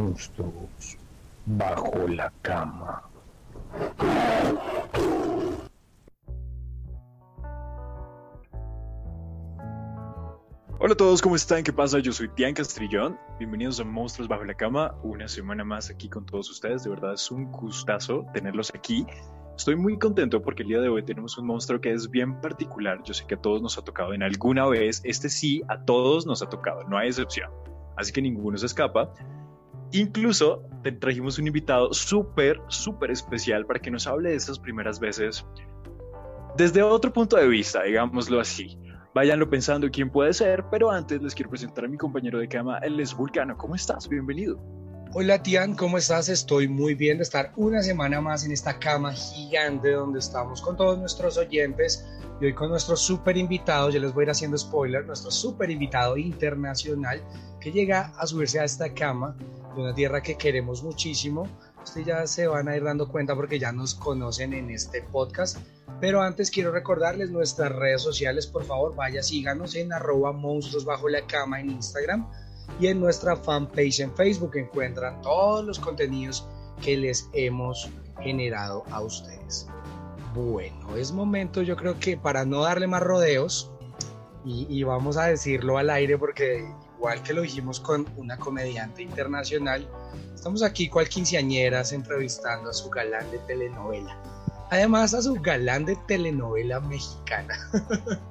monstruos bajo la cama. Hola a todos, ¿cómo están? ¿Qué pasa? Yo soy Tian Castrillón. Bienvenidos a Monstruos Bajo la Cama. Una semana más aquí con todos ustedes. De verdad es un gustazo tenerlos aquí. Estoy muy contento porque el día de hoy tenemos un monstruo que es bien particular. Yo sé que a todos nos ha tocado en alguna vez. Este sí, a todos nos ha tocado, no hay excepción. Así que ninguno se escapa. Incluso te trajimos un invitado súper, súper especial para que nos hable de esas primeras veces desde otro punto de vista, digámoslo así. Váyanlo pensando quién puede ser, pero antes les quiero presentar a mi compañero de cama, él es Vulcano. ¿Cómo estás? Bienvenido. Hola Tian, ¿cómo estás? Estoy muy bien de estar una semana más en esta cama gigante donde estamos con todos nuestros oyentes y hoy con nuestro súper invitado, ya les voy a ir haciendo spoiler, nuestro súper invitado internacional que llega a subirse a esta cama de una tierra que queremos muchísimo. Ustedes ya se van a ir dando cuenta porque ya nos conocen en este podcast. Pero antes quiero recordarles nuestras redes sociales, por favor, vaya, síganos en arroba monstruos bajo la cama en Instagram y en nuestra fanpage en Facebook encuentran todos los contenidos que les hemos generado a ustedes. Bueno, es momento yo creo que para no darle más rodeos y, y vamos a decirlo al aire porque igual que lo dijimos con una comediante internacional, estamos aquí cual quinceañeras entrevistando a su galán de telenovela. Además a su galán de telenovela mexicana.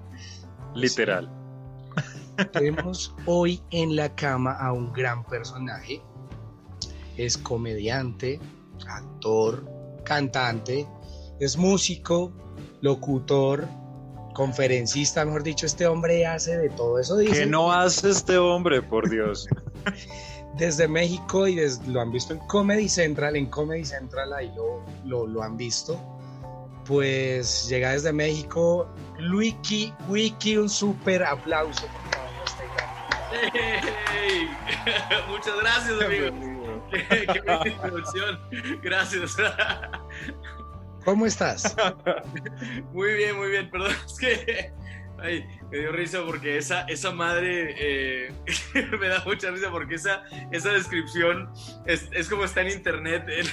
Literal. Tenemos hoy en la cama a un gran personaje. Es comediante, actor, cantante, es músico, locutor, conferencista, mejor dicho, este hombre hace de todo eso. ¿Qué no hace este hombre, por Dios? desde México y lo han visto en Comedy Central, en Comedy Central ahí lo, lo, lo han visto. Pues llega desde México, Luiki, Wiki, un súper aplauso. Hey, muchas gracias, amigo. Qué, qué buena introducción. Gracias. ¿Cómo estás? Muy bien, muy bien. Perdón, es que ay, me dio risa porque esa, esa madre eh, me da mucha risa porque esa, esa descripción es, es como está en internet en,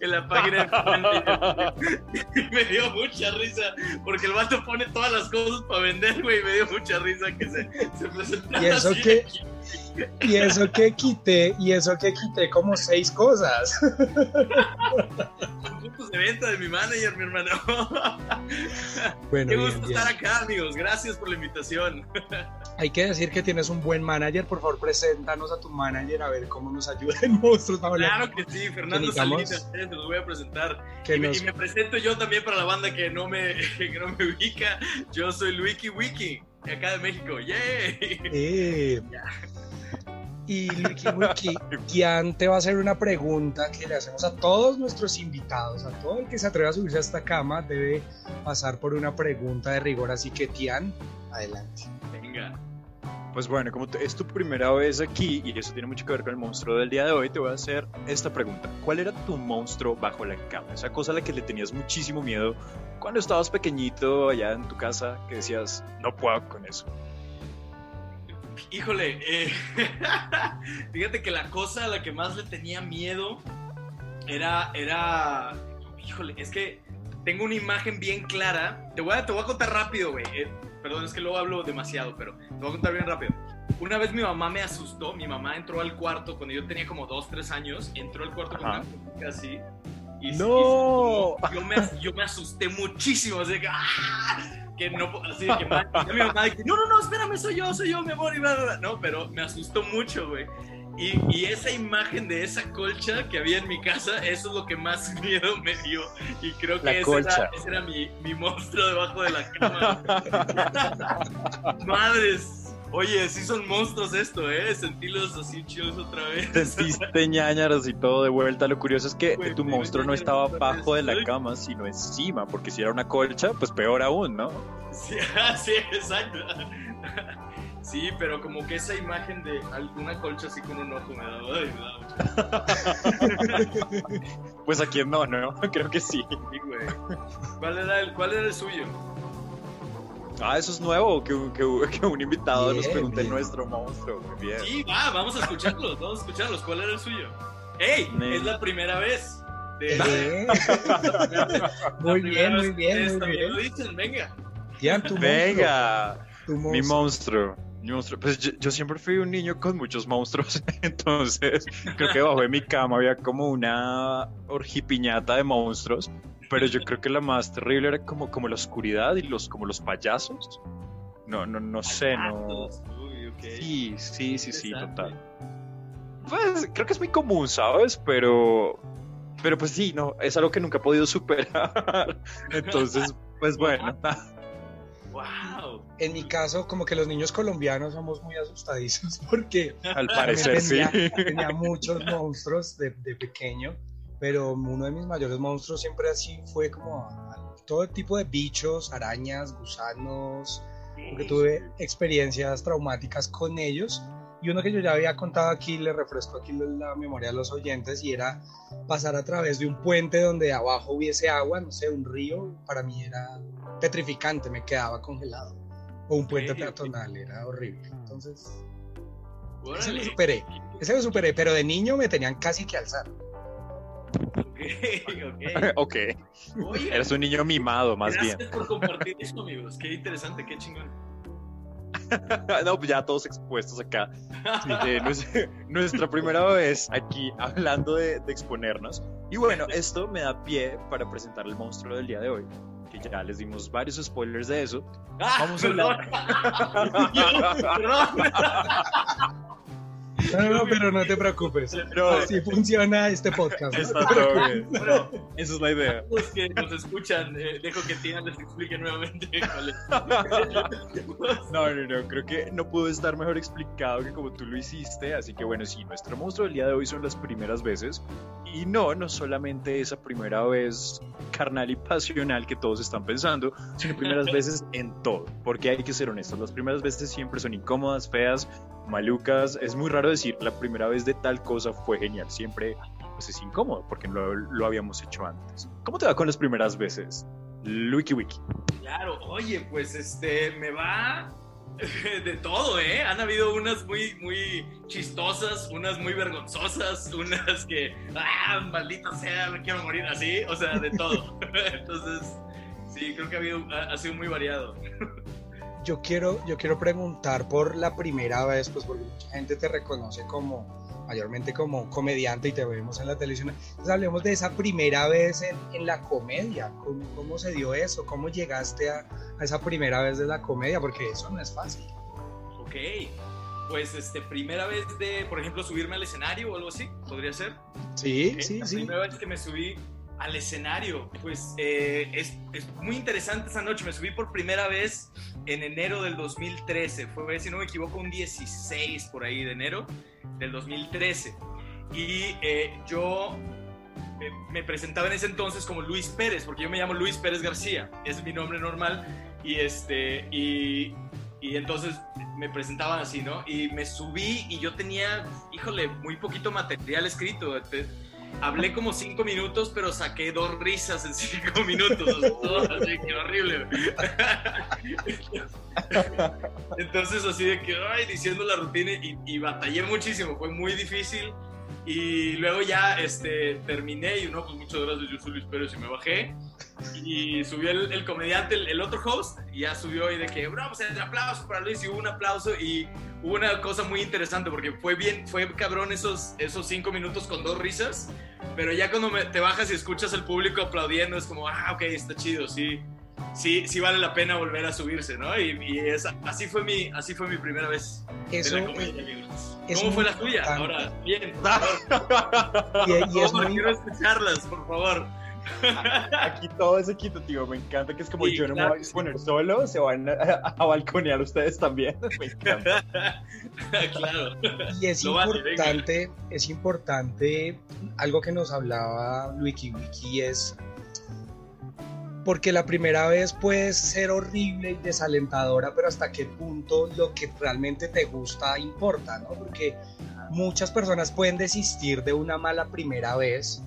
en la página de me dio mucha risa porque el vato pone todas las cosas para vender, güey, me dio mucha risa que se, se presentara Y eso así. que, y eso que quité, y eso que quité como seis cosas. Son puntos de venta de mi manager, mi hermano. Bueno, Qué bien, gusto bien. estar acá, amigos. Gracias por la invitación. Hay que decir que tienes un buen manager. Por favor, preséntanos a tu manager a ver cómo nos ayuda en Monstruos. Claro que sí, Fernando Salinas, se los voy a presentar. nos- y me presento yo también para la banda que no me, que no me ubica. Yo soy Luiki Wiki, de acá de México. ¡Yay! Eh, Y Luiki Wiki, Kian te va a hacer una pregunta que le hacemos a todos nuestros invitados, a todo el que se atreva a subirse a esta cama debe pasar por una pregunta de rigor, así que Tian, adelante. Venga. Pues bueno, como es tu primera vez aquí y eso tiene mucho que ver con el monstruo del día de hoy, te voy a hacer esta pregunta. ¿Cuál era tu monstruo bajo la cama? Esa cosa a la que le tenías muchísimo miedo cuando estabas pequeñito allá en tu casa que decías, no puedo con eso. Híjole, eh, fíjate que la cosa a la que más le tenía miedo era, era, híjole, es que tengo una imagen bien clara. Te voy a, te voy a contar rápido, güey. Perdón, es que luego hablo demasiado, pero te voy a contar bien rápido. Una vez mi mamá me asustó, mi mamá entró al cuarto cuando yo tenía como 2, 3 años, entró al cuarto con Ajá. una cobija así. Y, ¡No! y yo, me, yo me asusté muchísimo, así que, ¡ah! que no, así de que mi mamá de que, no, no, no, espérame, soy yo, soy yo, mi amor, y bla, bla, bla. No, pero me asustó mucho, güey. Y, y esa imagen de esa colcha que había en mi casa, eso es lo que más miedo me dio. Y creo que ese era, ese era mi, mi monstruo debajo de la cama. Madres. Oye, sí son monstruos esto, ¿eh? Sentílos así chidos otra vez. Sentiste ñañaras y todo de vuelta. Lo curioso es que Güey, tu monstruo no estaba abajo de la cama, sino encima, porque si era una colcha, pues peor aún, ¿no? Sí, sí, exacto. Sí, pero como que esa imagen de alguna colcha así con un ojo me daba, ay, me daba mucho Pues a quién no, ¿no? Creo que sí. Sí, güey. ¿Cuál era el, cuál era el suyo? Ah, eso es nuevo, que, que, que un invitado nos pregunte bien. nuestro monstruo. Muy bien. Sí, va, vamos a escucharlos, vamos a escucharlos. ¿Cuál era el suyo? ¡Ey! Es la primera vez. De, Eh, la Muy primera bien, muy bien, muy también bien. lo dicen, venga. Tian, tu Venga, monstruo, tu mi monstruo. monstruo. Mi monstruo. Pues yo, yo siempre fui un niño con muchos monstruos, entonces creo que debajo de mi cama había como una orgipiñata de monstruos, pero yo creo que la más terrible era como, como la oscuridad y los como los payasos. No, no, no sé, no. Uy. Sí, sí, sí, sí, total. Pues creo que es muy común, ¿sabes? Pero, pero pues sí, no, es algo que nunca he podido superar. Entonces, pues bueno, ¡Wow! En mi caso, como que los niños colombianos somos muy asustadizos porque al parecer sí. tenía, tenía muchos monstruos de, de pequeño, pero uno de mis mayores monstruos siempre así fue como todo tipo de bichos, arañas, gusanos, porque tuve experiencias traumáticas con ellos. Y uno que yo ya había contado aquí, le refresco aquí la memoria a los oyentes, y era pasar a través de un puente donde abajo hubiese agua, no sé, un río, para mí era petrificante, me quedaba congelado. O un puente peatonal, era horrible. Entonces, ese lo superé, ese lo superé, pero de niño me tenían casi que alzar. Ok, ok. ok, Oye, eres un niño mimado, más gracias bien. por compartir eso, amigos. Qué interesante, qué chingón. No, pues ya todos expuestos acá. Sí, eh, nues- nuestra primera vez aquí hablando de, de exponernos. Y bueno, esto me da pie para presentar el monstruo del día de hoy. Que ya les dimos varios spoilers de eso. Ah, Vamos a hablar. No, no, pero no te preocupes. Pero Así funciona este podcast. ¿no? está todo bien. Bueno, Esa es la idea. los que nos escuchan, eh, dejo que Tina les explique nuevamente cuál es. No, no, no, creo que no pudo estar mejor explicado que como tú lo hiciste, así que bueno, sí, nuestro monstruo del día de hoy son las primeras veces, y no, no solamente esa primera vez carnal y pasional que todos están pensando, sino primeras veces en todo, porque hay que ser honestos, las primeras veces siempre son incómodas, feas, malucas, es muy raro decir la primera vez de tal cosa fue genial, siempre pues es incómodo, porque no lo habíamos hecho antes. ¿Cómo te va con las primeras veces? Wiki Wiki. Claro, oye, pues este, me va de todo, ¿eh? Han habido unas muy, muy chistosas, unas muy vergonzosas, unas que, ah, maldita sea, me quiero morir así, o sea, de todo. Entonces, sí, creo que ha, habido, ha, ha sido muy variado. Yo quiero, yo quiero preguntar por la primera vez, pues porque mucha gente te reconoce como mayormente como comediante y te vemos en la televisión. Entonces hablemos de esa primera vez en, en la comedia. ¿Cómo, ¿Cómo, se dio eso? ¿Cómo llegaste a, a, esa primera vez de la comedia? Porque eso no es fácil. Ok, pues este, primera vez de, por ejemplo, subirme al escenario o algo así, podría ser. Sí, Okay, sí, la sí. primera vez que me subí al escenario, pues eh, es, es, muy interesante esa noche. Me subí por primera vez en enero del 2013. Fue, si no me equivoco, un 16 por ahí de enero del 2013. Y eh, yo me presentaba en ese entonces como Luis Pérez, porque yo me llamo Luis Pérez García, es mi nombre normal. Y, este, y entonces me presentaban así, ¿no? Y me subí y yo tenía, híjole, muy poquito material escrito. Hablé como cinco minutos, pero saqué dos risas en cinco minutos. así que horrible. Entonces, así de que, ay, diciendo la rutina y, y, batallé muchísimo, fue muy difícil. Y luego ya este, terminé y no, pues muchas gracias, yo soy Luis Pérez y me bajé. Y subió el, el comediante, el, el, otro host, y ya subió y de que, bro, pues el aplauso para Luis y hubo un aplauso y hubo una cosa muy interesante porque fue bien, fue cabrón esos, esos cinco minutos con dos risas, pero ya cuando me, te bajas y escuchas al público aplaudiendo es como, ah, ok, está chido, sí, sí, sí vale la pena volver a subirse, ¿no? Y, y es, así, fue mi, así fue mi primera vez. Eso, en la comedia, amigos. ¿Cómo fue la tuya? Ahora, bien, por favor. y, y es muy... Quiero escucharlas, por favor. Aquí todo es equitativo, me encanta que es como sí, yo no claro, me voy a poner solo, se van a, a, balconear ustedes también. Me encanta. claro. Y es Lo importante, vale, es importante, algo que nos hablaba Wiki Wiki es porque la primera vez puede ser horrible y desalentadora, pero hasta qué punto lo que realmente te gusta importa, ¿no? Porque muchas personas pueden desistir de una mala primera vez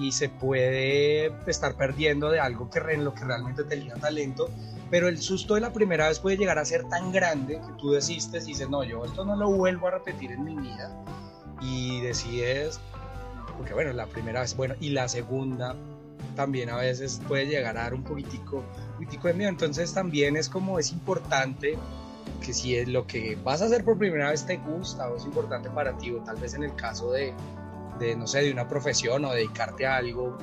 y se puede estar perdiendo de algo que en lo que realmente tenía talento, pero el susto de la primera vez puede llegar a ser tan grande que tú desistes y dices, no, yo esto no lo vuelvo a repetir en mi vida y decides, porque bueno, la primera vez, bueno, y la segunda también a veces puede llegar a dar un poquitico, un poquitico de miedo, entonces también es como es importante que si es lo que vas a hacer por primera vez te gusta o es importante para ti, o tal vez en el caso de, de no sé, de una profesión o dedicarte a algo,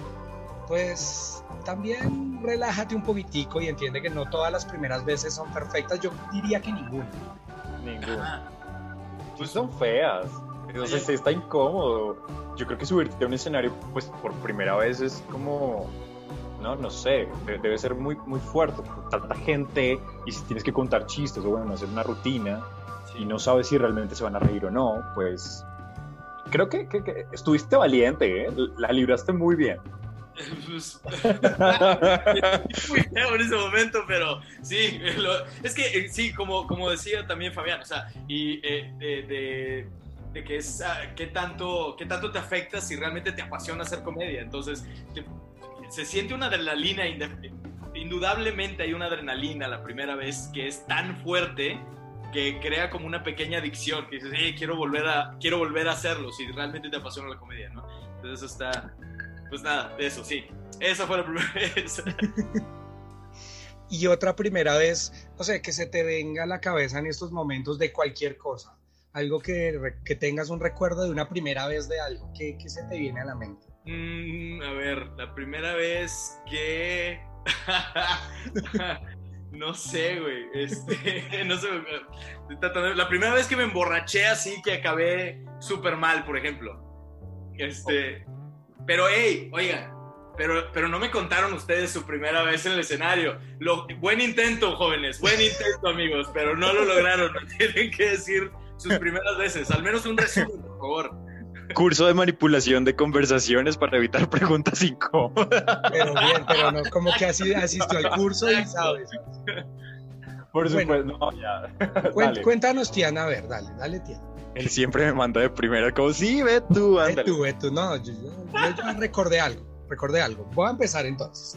pues también relájate un poquitico y entiende que no todas las primeras veces son perfectas. Yo diría que ninguna. Ninguna. Pues son feas. Entonces está incómodo. Yo creo que subirte a un escenario, pues por primera vez es como, no, no sé, debe ser muy, muy fuerte. Tanta gente y si tienes que contar chistes o bueno, hacer una rutina y no sabes si realmente se van a reír o no, pues creo que, que estuviste valiente, ¿eh? la libraste muy bien. Pues, muy feo en ese momento, pero sí, es que eh, sí, como, como decía también Fabián, o sea, y eh, de, de, que es, ah, qué, tanto, qué tanto te afecta si realmente te apasiona hacer comedia. Entonces, se siente una adrenalina, indudablemente hay una adrenalina la primera vez que es tan fuerte que crea como una pequeña adicción, que dices, quiero volver a, quiero volver a hacerlo, si realmente te apasiona la comedia, ¿no? Entonces eso está, pues nada, eso sí. Esa fue la primera vez. y otra primera vez, no sé, que se te venga a la cabeza en estos momentos de cualquier cosa. Algo que, que tengas un recuerdo de una primera vez de algo. ¿Qué, qué se te viene a la mente? Mm, a ver, la primera vez que... no sé, güey. Este, no sé. La primera vez que me emborraché así que acabé súper mal, por ejemplo. Este, pero, hey, oigan, pero, pero no me contaron ustedes su primera vez en el escenario. Lo, buen intento, jóvenes, buen intento, amigos, pero no lo lograron. tienen que decir sus primeras veces, al menos un resumen, por favor. Curso de manipulación de conversaciones para evitar preguntas incómodas. Pero bien, pero no, como que así asistió al curso y sabes. Por supuesto, no, ya. Cuéntanos, Tiana, a ver, dale, dale, Tiana. Él siempre me manda de primera, como, sí, ve tú, ándale. Ve tú, ve tú, no, yo, recordé algo, recordé algo. Voy a empezar entonces.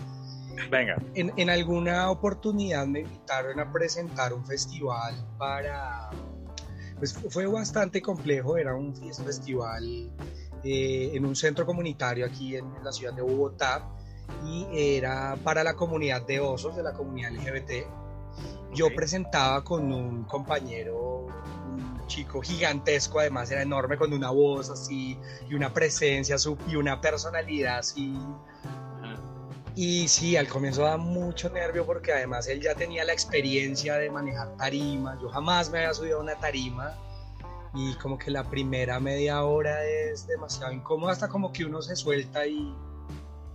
Venga. En, en, alguna oportunidad me invitaron a presentar un festival para... Pues fue bastante complejo, era un festival eh, en un centro comunitario aquí en, la ciudad de Bogotá y era para la comunidad de osos, de la comunidad LGBT. Yo presentaba con un compañero chico gigantesco, además era enorme, con una voz así y una presencia y una personalidad así. Y sí, al comienzo da mucho nervio porque además él ya tenía la experiencia de manejar tarima. Yo jamás me había subido a una tarima y como que la primera media hora es demasiado incómoda hasta como que uno se suelta y,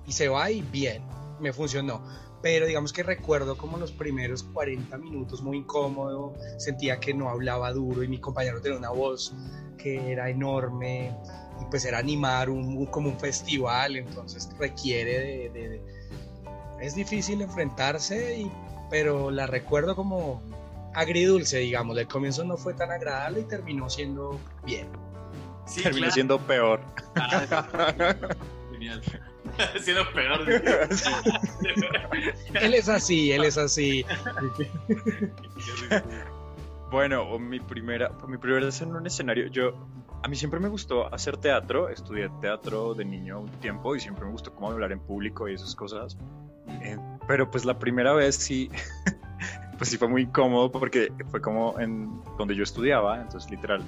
y se va y bien, me funcionó pero digamos que recuerdo como los primeros 40 minutos muy incómodo, sentía que no hablaba duro y mi compañero tenía una voz que era enorme y pues era animar un, como un festival, entonces requiere es difícil enfrentarse, y, pero la recuerdo como agridulce, digamos, el comienzo no fue tan agradable y terminó siendo bien. terminó siendo peor. Ah, genial. siendo peor. él es así, él es así. bueno, mi primera, mi primera vez en un escenario, yo, a mí siempre me gustó hacer teatro, estudié teatro de niño un tiempo y siempre me gustó cómo hablar en público y esas cosas. Eh, pero pues la primera vez sí, pues sí fue muy incómodo porque fue como en donde yo estudiaba, entonces literal,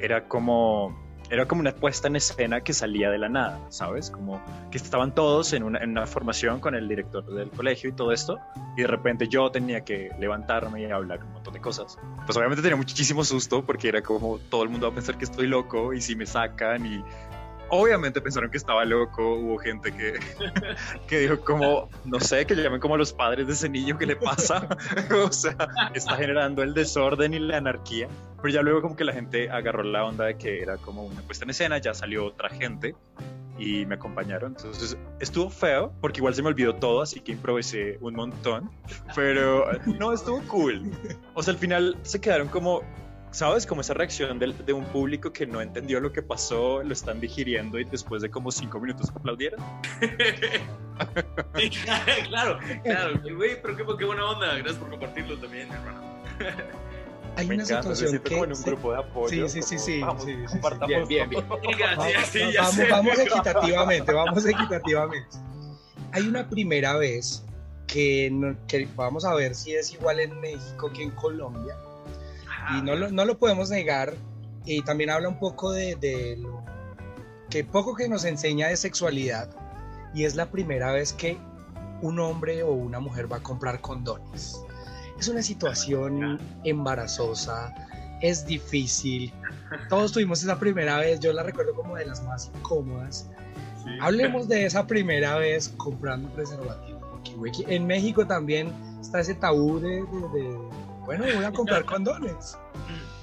era como era como una puesta en escena que salía de la nada, ¿sabes? Como que estaban todos en una, formación con el director del colegio y todo esto, y de repente yo tenía que levantarme y hablar un montón de cosas. Pues obviamente tenía muchísimo susto porque era como todo el mundo va a pensar que estoy loco y si me sacan y obviamente pensaron que estaba loco, hubo gente que, que dijo como, no sé, que le llamen como los padres de ese niño, ¿qué le pasa? o sea, está generando el desorden y la anarquía. Pero ya luego como que la gente agarró la onda de que era como una puesta en escena, ya salió otra gente y me acompañaron. Entonces estuvo feo porque igual se me olvidó todo, así que improvisé un montón. Pero no, estuvo cool. O sea, al final se quedaron como ¿sabes? Como esa reacción de, de, un público que no entendió lo que pasó, lo están digiriendo y después de como cinco minutos aplaudieron. sí, claro, claro, güey, pero qué, qué, buena onda, gracias por compartirlo también, hermano. Hay una situación que... como en un grupo de apoyo. Sí, sí, sí, sí. Vamos, sí, sí, compartamos bien, bien, bien. Sí, sí, vamos, sé. vamos equitativamente, vamos equitativamente. Hay una primera vez que, que vamos a ver si es igual en México que en Colombia. Y no lo, no lo podemos negar. Y también habla un poco de, de lo que poco que nos enseña de sexualidad. Y es la primera vez que un hombre o una mujer va a comprar condones. Es una situación embarazosa, es difícil. Todos tuvimos esa primera vez, yo la recuerdo como de las más incómodas. Sí. Hablemos de esa primera vez comprando preservativo. güey, que en México también está ese tabú de, de- de, bueno, voy a comprar condones.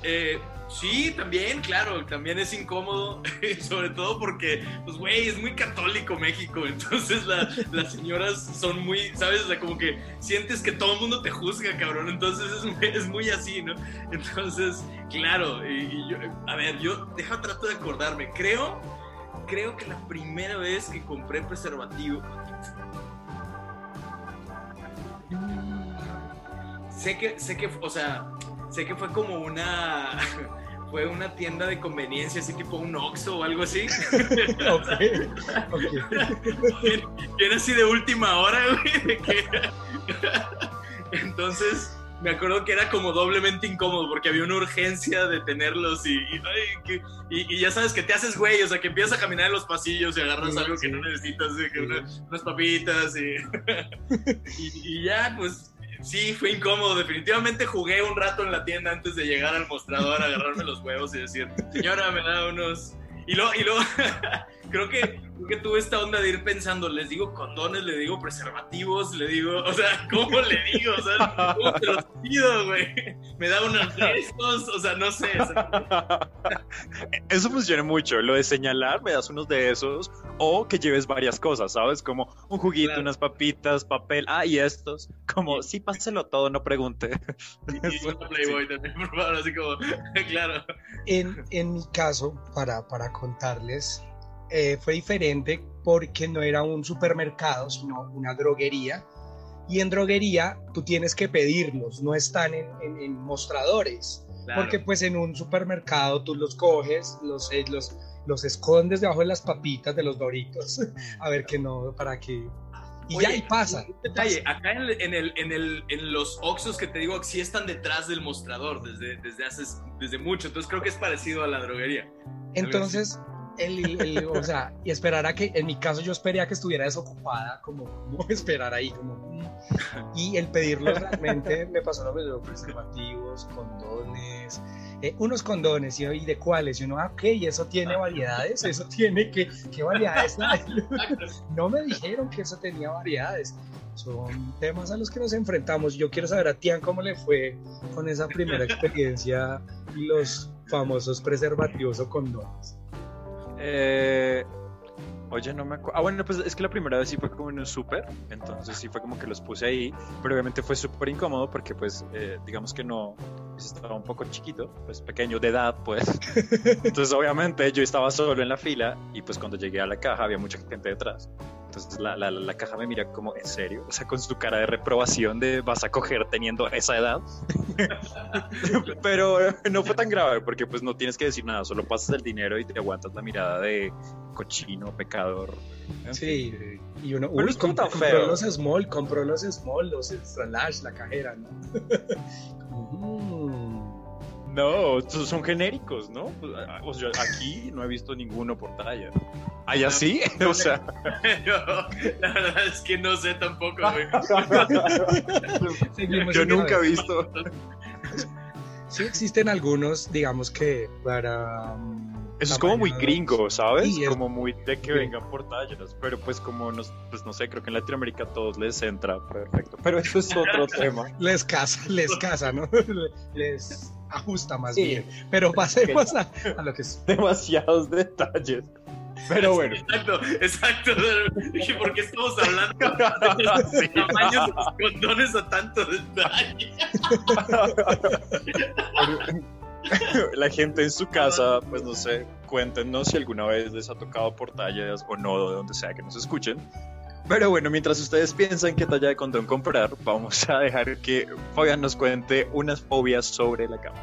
Eh, sí, también, claro, también es incómodo, sobre todo porque, pues, güey, es muy católico México, entonces la- las señoras son muy, ¿sabes? O sea, como que sientes que todo el mundo te juzga, cabrón, entonces es, es muy así, ¿no? Entonces, claro, y yo, a ver, yo, deja, trato de acordarme, creo, creo que la primera vez que compré preservativo, sé que, sé que, o sea, sé que fue como una, fue una tienda de conveniencia, así tipo un Oxxo o algo así. Ok, ok. que que era así de última hora, güey. de que- Entonces, me acuerdo que era como doblemente incómodo porque había una urgencia de tenerlos y, y, ay, que- y- y ya sabes que te haces güey, o sea, que empiezas a caminar en los pasillos y agarras Sí, algo sí. que no necesitas, Sí. una- unas papitas y, y ya, pues sí, fue incómodo. Definitivamente jugué un rato en la tienda antes de llegar al mostrador, agarrarme los huevos y decir, señora, me da unos... Y luego, y luego creo que, creo que tuve esta onda de ir pensando, les digo condones, le digo preservativos, le digo, o sea, ¿cómo le digo? O sea, ¿cómo te los pido, güey? Me da unos de estos, o sea, no sé. o sea, Eso funciona mucho, lo de señalar, me das unos de esos, o que lleves varias cosas, ¿sabes? Como un juguito, Claro. unas papitas, papel, ah, y estos, como, sí, páselo todo, no pregunte. y, Playboy también, por favor, así como, claro. En, en mi caso, para, para contarles, eh, fue diferente porque no era un supermercado, sino una droguería. Y en droguería tú tienes que pedirlos, no están en, en- en mostradores. claro. Porque pues en un supermercado tú los coges, los, eh, los, los escondes debajo de las papitas de los doritos. A ver que no, para que... Y Oye, ya, y pasa. Un detalle, acá en, el- en, el, en, el, en los Oxxos que te digo, sí están detrás del mostrador desde, desde hace desde mucho, entonces creo que es parecido a la droguería. Entonces, el, el- o sea, y esperar a que, en mi caso yo esperé a que estuviera desocupada, como, como esperar ahí, como, y el pedirlo realmente me pasó lo mismo, preservativos, condones, eh, unos condones, y, y de cuáles, y uno, ah, ok, y eso tiene variedades, eso tiene, ¿qué, qué variedades? No me dijeron que eso tenía variedades. Son temas a los que nos enfrentamos. Yo quiero saber a Tian cómo le fue con esa primera experiencia y los famosos preservativos o condones. Eh, oye, no me acuerdo. Ah, bueno, pues es que la primera vez sí fue como en un súper, entonces sí fue como que los puse ahí, pero obviamente fue súper incómodo porque pues eh, digamos que no, pues, estaba un poco chiquito, pues pequeño de edad, pues. Entonces obviamente yo estaba solo en la fila y pues cuando llegué a la caja había mucha gente detrás. Entonces la, la, la caja me mira como, ¿en serio? O sea, con su cara de reprobación de vas a coger teniendo esa edad. Pero no fue tan grave porque pues no tienes que decir nada, solo pasas el dinero y te aguantas la mirada de cochino, pecador. En Sí, fin. y uno, Pero uy, compró, tan compró feo. los small, compró los small, los extra large, la cajera, ¿no? Mm. No, estos son genéricos, ¿no? Ah, O sea, aquí no he visto ninguno por talla. ¿Allá sí? O sea, la verdad es que no sé tampoco, güey. Yo nunca he visto. Sí existen algunos, digamos que para... um, Eso es como muy gringo, ¿sabes? Sí, es- como muy de que sí. vengan por tallas. Pero pues como, nos, pues no sé, creo que en Latinoamérica a todos les entra perfecto. Pero eso es otro tema. Les casa, les casa, ¿no? Les ajusta más Sí. bien. Pero pasemos a, a lo que es... Demasiados detalles. Pero bueno. Exacto, exacto. Dije, ¿por qué estamos hablando de Sí. tamaños de los condones a tanto detalle? la gente en su casa, pues no sé, cuéntenos si alguna vez les ha tocado por tallas o no, de donde sea que nos escuchen. Pero bueno, mientras ustedes piensan qué talla de condón comprar, vamos a dejar que Fabián nos cuente unas fobias sobre la cama.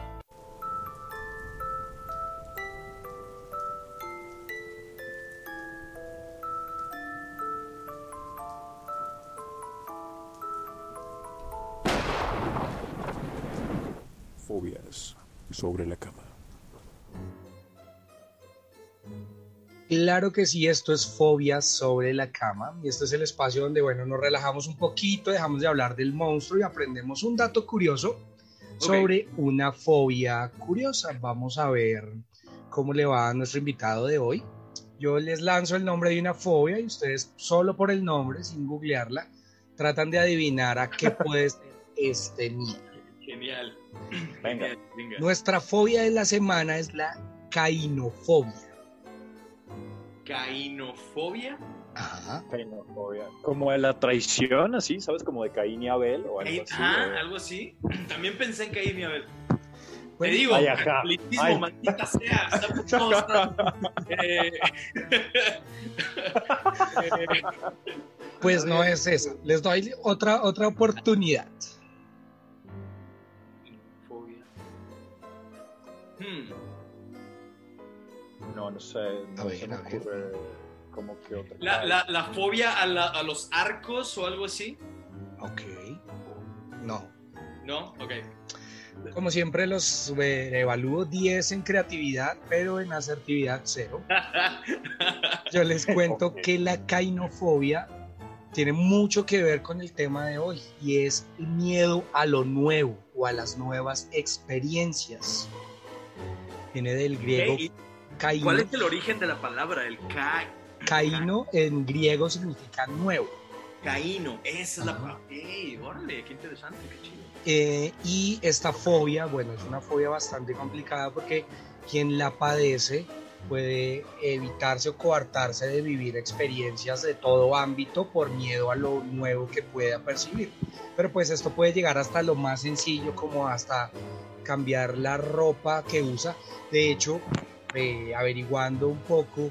Fobias sobre la cama. Claro que sí, esto es Fobias sobre la cama y este es el espacio donde, bueno, nos relajamos un poquito, dejamos de hablar del monstruo y aprendemos un dato curioso sobre una fobia curiosa. Vamos a ver cómo le va a nuestro invitado de hoy. Yo les lanzo el nombre de una fobia y ustedes solo por el nombre, sin googlearla, tratan de adivinar a qué puede ser este miedo. Genial. Venga. Genial, venga. Nuestra fobia de la semana es la cainofobia. Cainofobia. Ajá. Cainofobia. Como de la traición, así, ¿sabes? Como de Caín y Abel o algo Caín- así. Algo así. También pensé en Caín y Abel. Bueno, Te digo, Ay, Ay. maldita sea. Eh, eh, Pues no es esa. Les doy otra, otra oportunidad. Hmm, No, no sé. No A ver, se me a ver. ocurre como que otra. La, la, la fobia a, la- a los arcos o algo así. Ok. No. ¿No? Ok. Como siempre, los evalúo 10 en creatividad, pero en asertividad 0. Yo les cuento que la cainofobia tiene mucho que ver con el tema de hoy y es el miedo a lo nuevo o a las nuevas experiencias. Viene del griego Ok, ¿y caino. ¿Cuál es el origen de la palabra? El ca Caino en griego significa nuevo. caíno. Esa es la palabra. Ey, órale, qué interesante, qué chido. Eh, y esta fobia, bueno, es una fobia bastante complicada porque quien la padece puede evitarse o coartarse de vivir experiencias de todo ámbito por miedo a lo nuevo que pueda percibir. Pero pues esto puede llegar hasta lo más sencillo como hasta cambiar la ropa que usa. De hecho, eh, averiguando un poco,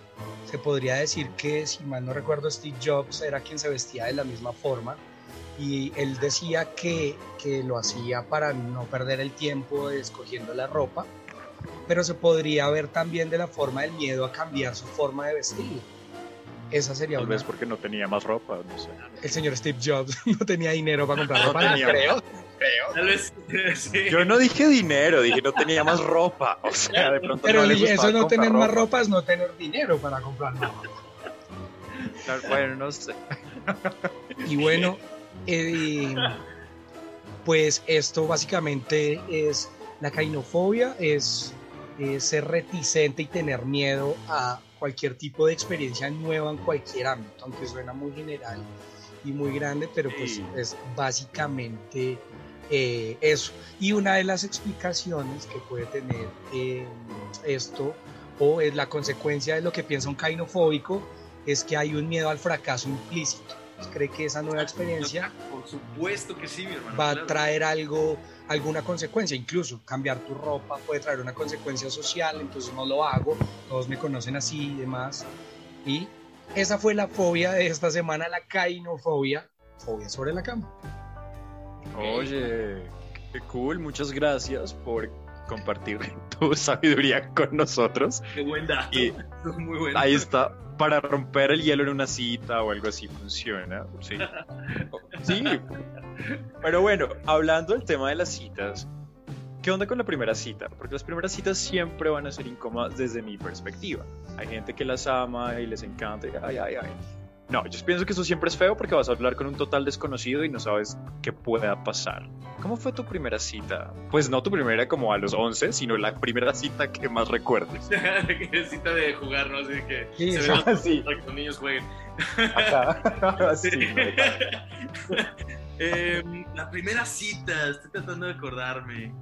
se podría decir que, si mal no recuerdo, Steve Jobs era quien se vestía de la misma forma y él decía que, que lo hacía para no perder el tiempo escogiendo la ropa, pero se podría ver también de la forma del miedo a cambiar su forma de vestir. Esa sería Tal una. vez porque no tenía más ropa, no sé. El señor Steve Jobs no tenía dinero para comprar No ropa, tenía. creo. Tal vez. sí. Yo no dije dinero, dije no tenía más ropa. O sea, de pronto Pero no le eso no tener más ropa es no tener dinero para comprar más ropa. Claro, Bueno, no sé. Y bueno, eh, pues esto básicamente es la cainofobia, es, ser reticente y tener miedo a cualquier tipo de experiencia nueva en cualquier ámbito, aunque suena muy general y muy grande, pero pues Sí. es básicamente eh, eso. Y una de las explicaciones que puede tener eh, esto, o es la consecuencia de lo que piensa un cainofóbico, es que hay un miedo al fracaso implícito. Pues cree que esa nueva experiencia Por supuesto que sí, mi hermano. va a traer algo, alguna consecuencia, incluso cambiar tu ropa puede traer una consecuencia social, entonces no lo hago, todos me conocen así y demás. Y esa fue la fobia de esta semana, la cainofobia, fobia sobre la cama. Oye, qué cool, muchas gracias por compartir tu sabiduría con nosotros. Qué buen dato. Y Muy bueno. ahí está, para romper el hielo en una cita o algo así funciona. Sí. Sí. Pero bueno, hablando del tema de las citas, ¿qué onda con la primera cita? Porque las primeras citas siempre van a ser incómodas desde mi perspectiva. Hay gente que las ama y les encanta y ay, ay, ay. No, yo pienso que eso siempre es feo porque vas a hablar con un total desconocido y no sabes qué pueda pasar. ¿Cómo fue tu primera cita? Pues no tu primera como a los 11, sino la primera cita que más recuerdes. necesita de jugar, ¿no? Así que Sí, se ven los- sí. para que los niños jueguen. Sí, Em, la primera cita, estoy tratando de acordarme.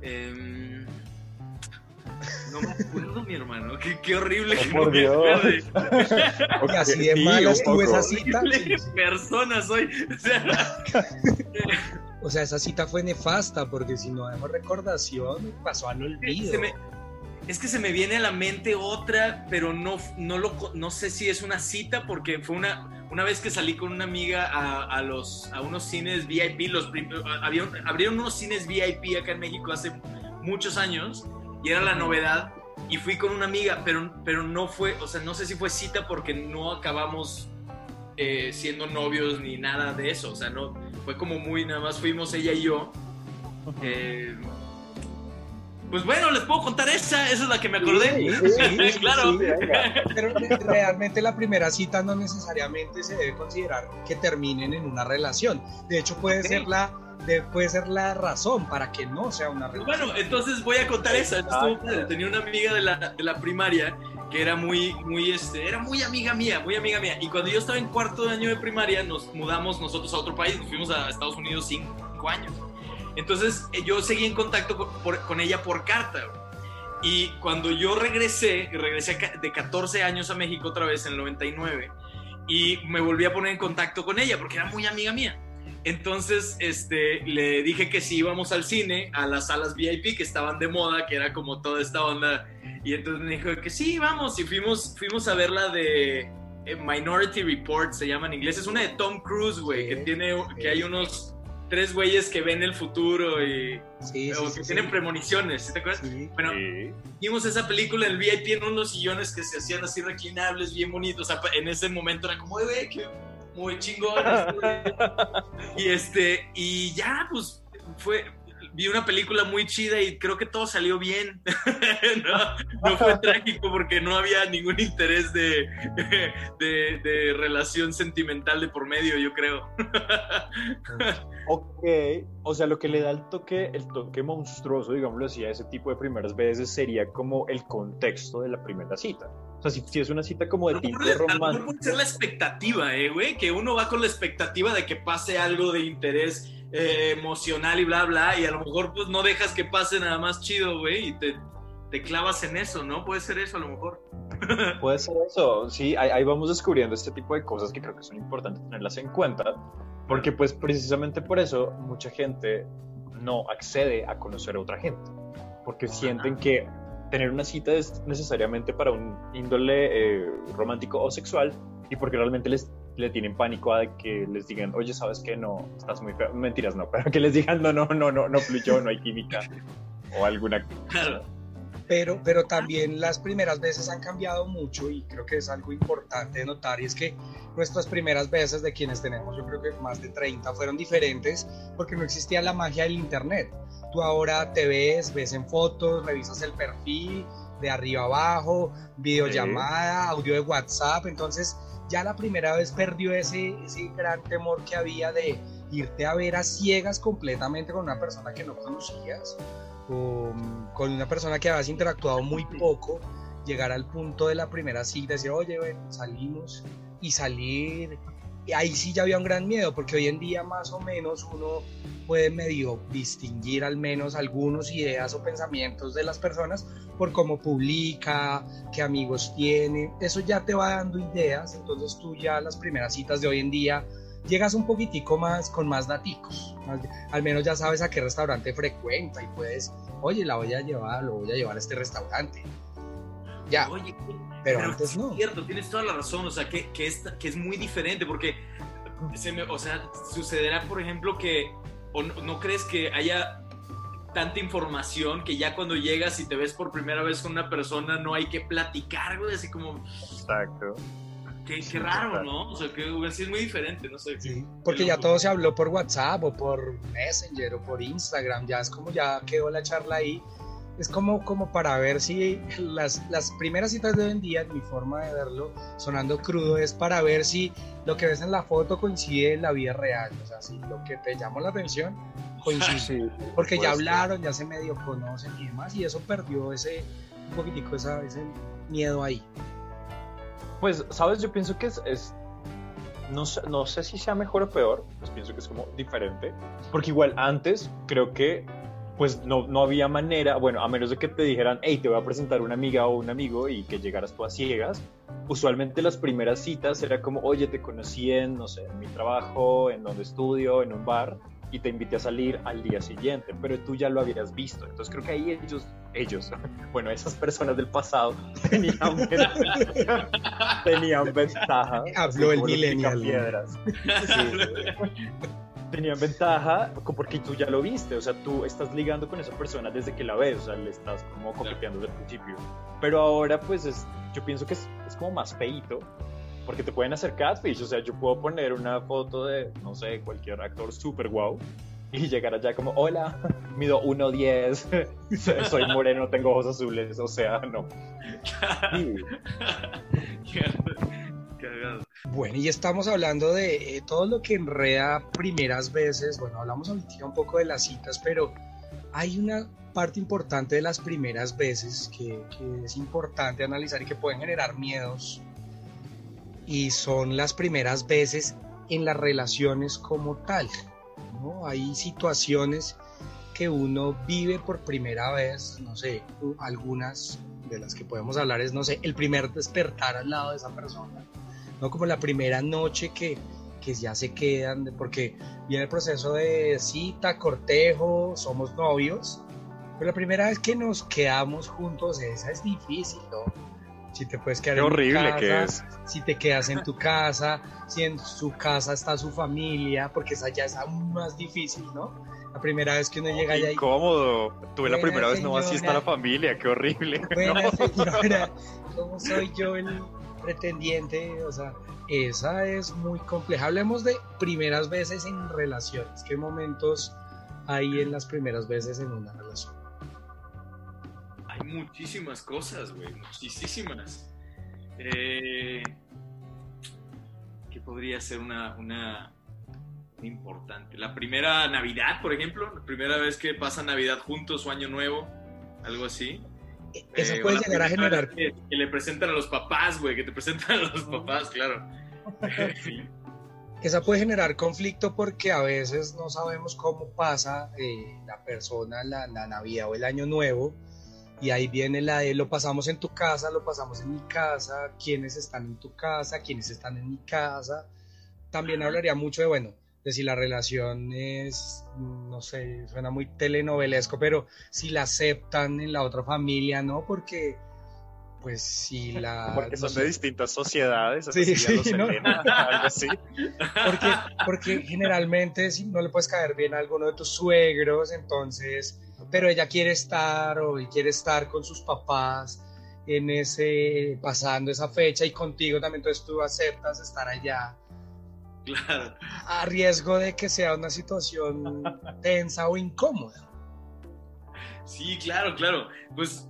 Em, no me acuerdo, mi hermano. Qué, qué horrible Oh, que por no me Dios. Y así de Sí, mala estuvo esa cita. Horrible persona soy. O sea, O sea, esa cita fue nefasta porque si no dejó recordación, pasó al olvido. Se me- es que se me viene a la mente otra, pero no, no, lo, no sé si es una cita porque fue una, una vez que salí con una amiga a, a los, a unos cines VIP, los, un- abrieron unos cines VIP acá en México hace muchos años y era la novedad y fui con una amiga, pero, pero no fue, o sea, no sé si fue cita porque no acabamos eh, siendo novios ni nada de eso, o sea, no, fue como muy, nada más fuimos ella y yo. Eh, pues bueno, les puedo contar esa, esa es la que me acordé. Sí, sí, sí, claro. Pero re- realmente la primera cita no necesariamente se debe considerar que terminen en una relación. De hecho, puede ser la de- puede ser la razón para que no sea una relación. Bueno, entonces voy a contar esa. Estuvo. Tenía una amiga de la, de la primaria que era muy, muy, este, era muy amiga mía, muy amiga mía. Y cuando yo estaba en cuarto año de primaria, nos mudamos nosotros a otro país, nos fuimos a Estados Unidos cinco años. Entonces eh, yo seguí en contacto con, por- con ella por carta. Y cuando yo regresé, regresé de 14 años a México otra vez en el 99, y me volví a poner en contacto con ella porque era muy amiga mía. Entonces, este, le dije que si íbamos al cine, a las salas VIP que estaban de moda, que era como toda esta onda. Y entonces me dijo que sí, vamos. Y fuimos, fuimos a ver la de eh, Minority Report, se llama en inglés. Es una de Tom Cruise, güey, Sí, que tiene, sí. que hay unos tres güeyes que ven el futuro y Sí, o sí, que sí. tienen premoniciones, ¿sí te acuerdas? Sí. Bueno, Sí. vimos esa película en el VIP en unos sillones que se hacían así reclinables, bien bonitos. O sea, en ese momento era como, güey, que muy chingón. y este, y ya, pues, fue, vi una película muy chida y creo que todo salió bien. no, no fue trágico porque no había ningún interés de, de, de relación sentimental de por medio, yo creo. Ok, o sea, lo que le da el toque, el toque monstruoso, digámoslo así, a ese tipo de primeras veces sería como el contexto de la primera cita. O sea, si, si es una cita como de tinte a lo mejor romántico. puede ser la expectativa, eh, güey, que uno va con la expectativa de que pase algo de interés eh, emocional y bla, bla, y a lo mejor pues no dejas que pase nada más chido, güey, y te, te clavas en eso, ¿no? Puede ser eso a lo mejor. Puede ser eso, sí, ahí, ahí vamos descubriendo este tipo de cosas que creo que son importantes tenerlas en cuenta, porque pues precisamente por eso mucha gente no accede a conocer a otra gente, porque sienten que tener una cita es necesariamente para un índole eh, romántico o sexual y porque realmente les le tienen pánico a que les digan, oye, sabes que no, estás muy feo. Mentiras, no, pero que les digan, no, no, no, no, no fluyó, no hay química o alguna Claro. Pero, pero también las primeras veces han cambiado mucho y creo que es algo importante de notar y es que nuestras primeras veces de quienes tenemos, yo creo que más de 30, fueron diferentes porque no existía la magia del internet. Tú ahora te ves, ves en fotos, revisas el perfil de arriba abajo, videollamada, audio de WhatsApp, entonces ya la primera vez perdió ese, ese gran temor que había de irte a ver a ciegas completamente con una persona que no conocías con, una persona que habías interactuado muy poco, llegar al punto de la primera cita, decir, oye, salimos y salir. Y ahí sí ya había un gran miedo, porque hoy en día más o menos uno puede medio distinguir al menos algunos ideas o pensamientos de las personas por cómo publica, qué amigos tiene. Eso ya te va dando ideas, entonces tú ya las primeras citas de hoy en día llegas un poquitico más con más daticos. Más- al menos ya sabes a qué restaurante frecuenta y puedes, oye, la voy a llevar, lo voy a llevar a este restaurante. Ya, Oye, pero antes sí no. Es cierto, tienes toda la razón, o sea, que, que, es, que es muy diferente porque, se me, o sea, sucederá, por ejemplo, que, o no, ¿no crees que haya tanta información que ya cuando llegas y te ves por primera vez con una persona no hay que platicar, güey, así como, Exacto. Qué, qué raro. ¿no? O sea, que sí es muy diferente, no sé. Sí, porque ya todo se habló por WhatsApp o por Messenger o por Instagram, ya es como ya quedó la charla ahí. Es como, como para ver si las, las primeras citas de hoy en día, en mi forma de verlo, sonando crudo, es para ver si lo que ves en la foto coincide en la vida real. O sea, si lo que te llamó la atención coincide. Sí, Porque ya hablaron, ya se medio conocen y demás, y eso perdió ese, un poquitico esa- ese miedo ahí. Pues, ¿sabes? Yo pienso que es... es- no, no sé si sea mejor o peor, pues pienso que es como diferente, porque igual antes creo que pues no, no había manera, bueno, a menos de que te dijeran, hey, te voy a presentar una amiga o un amigo y que llegaras tú a ciegas, usualmente las primeras citas era como, oye, te conocí en, no sé, en mi trabajo, en donde estudio, en un bar, y te invité a salir al día siguiente, pero tú ya lo habías visto. Entonces creo que ahí ellos, ellos, bueno, esas personas del pasado tenían, ventaja. tenían ventaja. Habló el millennial. Piedras. tenían ventaja porque tú ya lo viste, o sea, tú estás ligando con esa persona desde que la ves, o sea, le estás como coqueteando desde el principio. Pero ahora, pues, es, yo pienso que es, es como más feito, porque te pueden hacer catfish, o sea, yo puedo poner una foto de, no sé, cualquier actor super guau y llegar allá como, hola, mido 1.10, soy moreno, tengo ojos azules, o sea, no. Bueno, y estamos hablando de eh, todo lo que enreda primeras veces, bueno, hablamos ahorita un poco de las citas, pero hay una parte importante de las primeras veces que, que es importante analizar y que pueden generar miedos y son las primeras veces en las relaciones como tal. ¿no? Hay situaciones que uno vive por primera vez, no sé, algunas de las que podemos hablar es, no sé, el primer despertar al lado de esa persona, ¿no? Como la primera noche que, que ya se quedan, porque viene el proceso de cita, cortejo, somos novios, pero la primera vez que nos quedamos juntos, esa es difícil, ¿no? Si te puedes quedar Qué horrible que es. si te quedas en tu casa, si en su casa está su familia, porque esa ya es aún más difícil, ¿no? La primera vez que uno llega allá. Incómodo. Tuve la primera vez, no, así está la familia, qué horrible. Buena señora, ¿cómo soy yo el pretendiente? O sea, esa es muy compleja. Hablemos de primeras veces en relaciones. ¿Qué momentos hay en las primeras veces en una relación? Muchísimas cosas, güey, muchísimas. Eh, ¿Qué podría ser una, una importante? La primera Navidad, por ejemplo, la primera vez que pasa Navidad juntos o Año Nuevo, algo así. Eso puede llegar a generar. Que, le presentan a los papás, güey, que te presentan a los papás, claro. Esa puede generar conflicto porque a veces no sabemos cómo pasa eh, la persona la, la Navidad o el Año Nuevo y ahí viene la de lo pasamos en tu casa, lo pasamos en mi casa, quiénes están en tu casa, quiénes están en mi casa. También hablaría mucho de, bueno, de si la relación es, no sé, suena muy telenovelesco, pero si la aceptan en la otra familia, ¿no? Porque, pues, si la... Porque son de distintas sociedades, sí, sí, ¿no? algo así. Porque, porque generalmente si no le puedes caer bien a alguno de tus suegros, entonces pero ella quiere estar o quiere estar con sus papás en ese pasando esa fecha y contigo también entonces tú aceptas estar allá. Claro. A riesgo de que sea una situación tensa o incómoda. Sí claro claro. Pues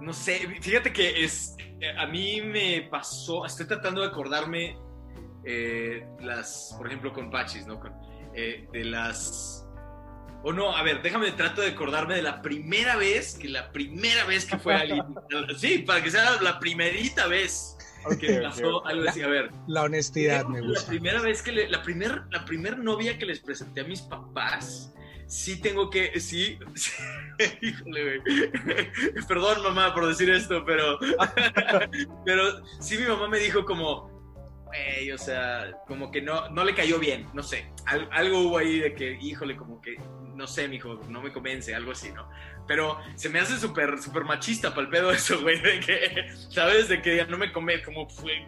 no sé fíjate que es a mí me pasó estoy tratando de acordarme eh, las por ejemplo con Pachis no eh, de las o no, a ver, déjame, trato de acordarme de la primera vez, que la primera vez que fue alguien. sí, para que sea la primerita vez que pasó algo así. A ver. La honestidad me gusta. La primera vez que le, la primer, la primer novia que les presenté a mis papás, sí tengo que, sí, híjole, güey. Perdón, mamá, por decir esto, pero, pero sí mi mamá me dijo como, güey, o sea, como que no, no le cayó bien, no sé. algo hubo ahí de que, híjole, como que no sé, mijo, no me convence, algo así, ¿no? Pero se me hace súper, súper machista para el pedo eso, güey, de que, ¿sabes? De que ya no me convence, como fue,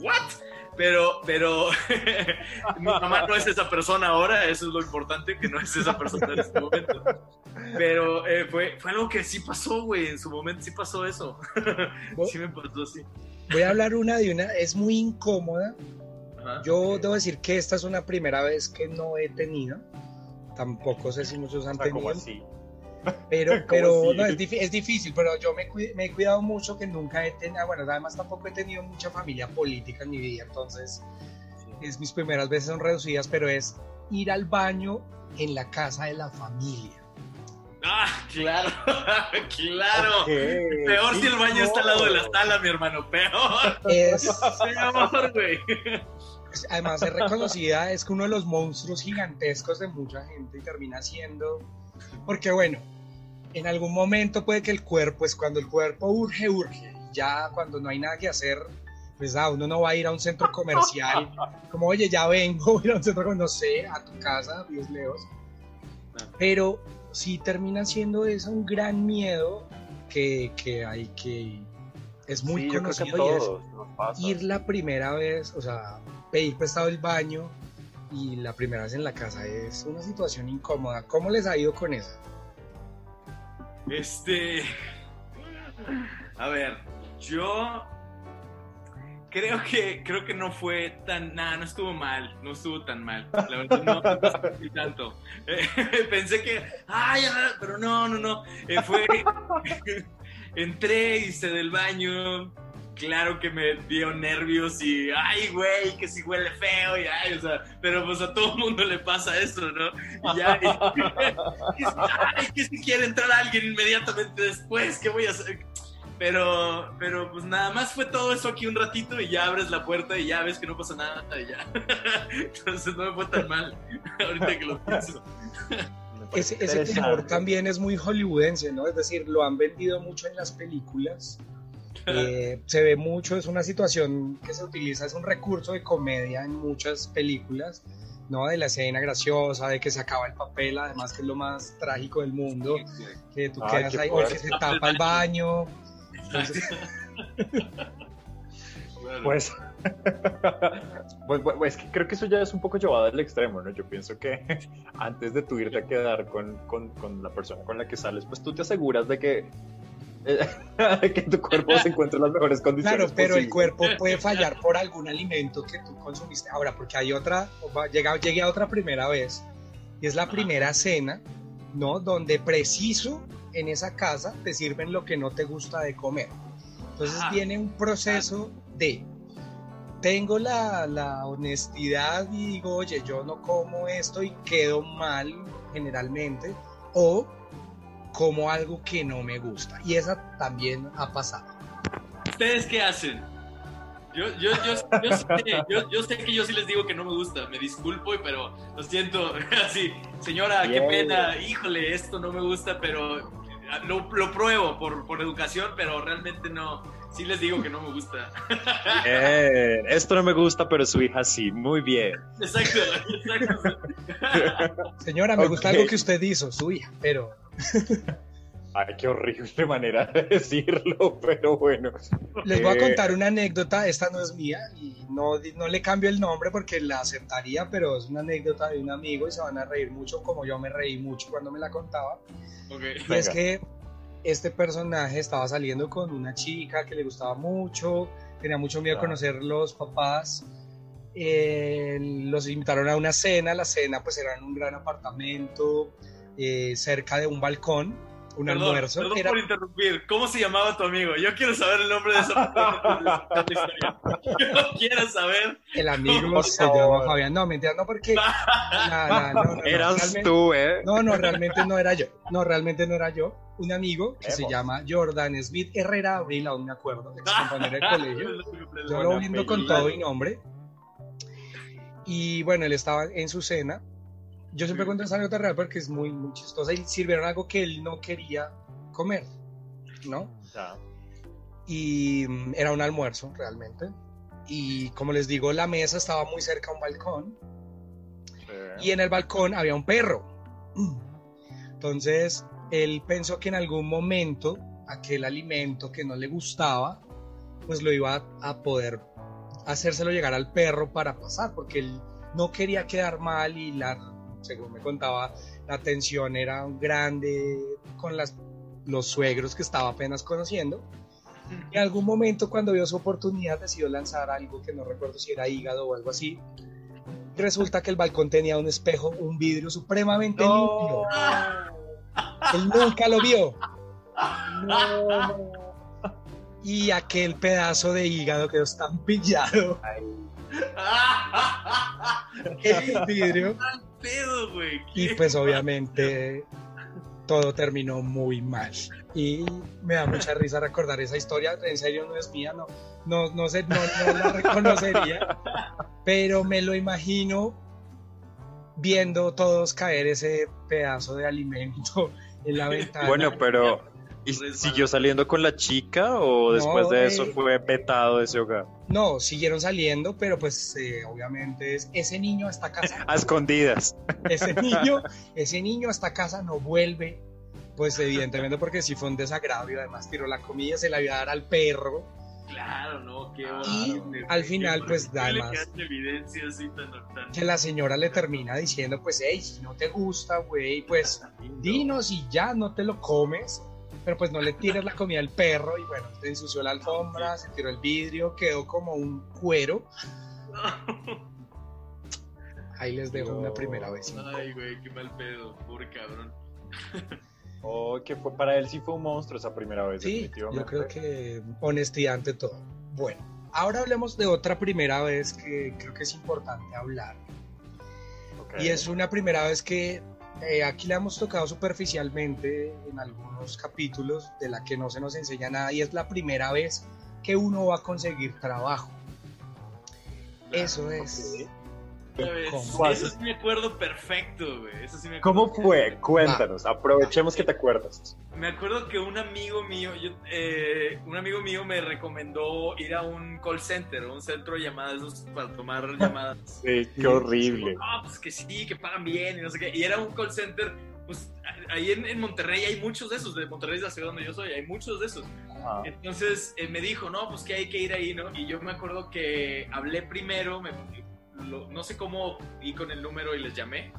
¿what? Pero, pero, mi mamá no es esa persona ahora, eso es lo importante, que no es esa persona en este momento. Pero eh, fue, fue algo que sí pasó, güey, en su momento sí pasó eso. sí me pasó así. Voy a hablar una de una, es muy incómoda. Yo debo decir que esta es una primera vez que no he tenido tampoco sé si muchos han tenido. Así? Pero, pero no, es, es, difícil, pero yo me, me, he cuidado mucho que nunca he tenido, bueno, además tampoco he tenido mucha familia política en mi vida, entonces es, mis primeras veces son reducidas, pero es ir al baño en la casa de la familia. Ah, claro, claro. Peor si el baño está al lado de la sala, mi hermano, peor. Es... amor, güey además es reconocida, es que uno de los monstruos gigantescos de mucha gente y termina siendo, porque bueno, en algún momento puede que el cuerpo, es cuando el cuerpo urge, urge, ya cuando no hay nada que hacer, pues ah, uno no va a ir a un centro comercial, como oye, ya vengo, voy a ir a un centro no sé, a tu casa, Dios lejos, Pero sí termina siendo eso un gran miedo que, que hay que... Es muy Sí, conocido y es ir la primera vez, o sea, pedir prestado el baño y la primera vez en la casa es una situación incómoda. ¿Cómo les ha ido con eso? Este. A ver, yo creo que creo que no fue tan nada, no estuvo mal, no estuvo tan mal. La verdad no, tanto. Eh, pensé que, ay, ah, pero no, no, no. Eh, fue entré, hice del baño. Claro que me dio nervios y, ay, güey, que si huele feo, y ay, o sea, pero pues a todo mundo le pasa eso, ¿no? Y ya, y- ay, que si quiere entrar alguien inmediatamente después, ¿qué voy a hacer? Pero, pero pues nada más fue todo eso aquí un ratito y ya abres la puerta y ya ves que no pasa nada y ya. Entonces no me fue tan mal ahorita que lo pienso. Ese, ese temor también es muy hollywoodense, ¿no? Es decir, lo han vendido mucho en las películas. Eh, se ve mucho, es una situación que se utiliza, es un recurso de comedia en muchas películas, ¿no? De la escena graciosa, de que se acaba el papel, además que es lo más trágico del mundo, que tú Ay, quedas ahí, o que se tapa el baño. Entonces. Pues, pues, pues, es que creo que eso ya es un poco llevado al extremo, ¿no? Yo pienso que antes de tú irte a quedar con, con, con la persona con la que sales, pues tú te aseguras de que, eh, que tu cuerpo se encuentre en las mejores condiciones. Claro, pero el posibles. cuerpo puede fallar por algún alimento que tú consumiste. Ahora, porque hay otra, llega- llegué a otra primera vez, y es la primera cena, ¿no? Donde preciso en esa casa te sirven lo que no te gusta de comer. Entonces viene un proceso de, tengo la, la honestidad y digo, oye, yo no como esto y quedo mal generalmente, o como algo que no me gusta. Y esa también ha pasado. ¿Ustedes qué hacen? Yo, yo, yo, yo, sé, yo, yo sé que yo sí les digo que no me gusta, me disculpo, pero lo siento, así, señora, qué pena, híjole, esto no me gusta, pero lo, lo pruebo por, por educación, pero realmente no, sí les digo que no me gusta. Bien, esto no me gusta, pero su hija sí. Muy bien. Exacto, exacto. Señora, me gusta algo que usted hizo, su hija, pero Ay, qué horrible manera de decirlo, pero bueno. les voy a Eh, contar una anécdota, esta no es mía y no, no le cambio el nombre porque la aceptaría, pero es una anécdota de un amigo y se van a reír mucho como yo me reí mucho cuando me la contaba. Ok. Y es que este personaje estaba saliendo con una chica que le gustaba mucho, tenía mucho miedo Ah. conocer los papás. eh, los invitaron a una cena, la cena pues era en un gran apartamento eh, cerca de un balcón, un Perdón, almuerzo. perdón Era- por interrumpir. ¿Cómo se llamaba tu amigo? Yo quiero saber el nombre de esa persona. Yo quiero saber. El amigo se llama favor. Fabián. No, mentira, no, porque. No, no, no, no, no, Eras realmente- tú, ¿eh? No, no, realmente no era yo. No, realmente no era yo. Un amigo que se Vemos. llama Jordan Smith Herrera Abril, aún me acuerdo, ex compañero de colegio. Yo lo viendo con todo y nombre. Y bueno, él estaba en su cena. Yo siempre cuento esa anécdota real porque es muy, muy chistosa. Y sirvieron algo que él no quería comer, ¿no? Ya. y mm, era un almuerzo realmente. Y como les digo, la mesa estaba muy cerca a un balcón Sí. y en el balcón había un perro. Entonces, él pensó que en algún momento aquel alimento que no le gustaba, pues lo iba a, a poder hacérselo llegar al perro para pasar, porque él no quería quedar mal y la, según me contaba, la tensión era grande con las, los suegros que estaba apenas conociendo. En algún momento cuando vio su oportunidad decidió lanzar algo que no recuerdo si era hígado o algo así. Resulta que el balcón tenía un espejo, un vidrio supremamente limpio. Él nunca lo vio. Y aquel pedazo de hígado quedó estampillado en el vidrio. Pedo, güey? Y pues obviamente todo terminó muy mal. Y me da mucha risa recordar esa historia. En serio no es mía, no, no, no, sé, no, no la reconocería. Pero me lo imagino viendo todos caer ese pedazo de alimento en la ventana. Bueno, pero ¿y Resbala. siguió saliendo con la chica o después No, de eso eh. fue petado ese hogar? No, siguieron saliendo, pero pues eh, obviamente es, ese niño a esta casa, A escondidas. ese niño, ese niño a esta casa no vuelve, pues evidentemente porque sí fue un desagravio, además tiró la comida, se la iba a dar al perro, Claro, no, qué Y al final, qué pues, además- así tan, tan- que la señora le termina diciendo, pues, hey, si no te gusta, güey, pues dinos y ya no te lo comes, pero pues no le tires la comida al perro y bueno, se ensució la alfombra, se tiró el vidrio, quedó como un cuero. Ahí les dejo una primera vez. Ay, güey, qué mal pedo, pobre cabrón. Oh, que fue, para él sí fue un monstruo esa primera vez, Sí, definitivamente. yo creo que honestidad ante todo. Bueno, ahora hablemos de otra primera vez que creo que es importante hablar. Ok. Y es una primera vez que eh, aquí la hemos tocado superficialmente en algunos capítulos de la que no se nos enseña nada y es la primera vez que uno va a conseguir trabajo. Eso es. ¿Cómo? Eso sí me acuerdo perfecto, güey. Eso sí me acuerdo ¿Cómo fue? Cuéntanos, aprovechemos que te acuerdas. Me acuerdo que un amigo mío, yo, eh, un amigo mío me recomendó ir a un call center, un centro de llamadas para tomar llamadas. Sí, qué horrible. No, pues que sí, que pagan bien y no sé qué. Y era un call center, pues ahí en, en Monterrey hay muchos de esos, de Monterrey es la ciudad donde yo soy, hay muchos de esos. Entonces eh, me dijo, no, pues que hay que ir ahí, ¿no? Y yo me acuerdo que hablé primero, me- lo- no sé cómo, y con el número y les llamé.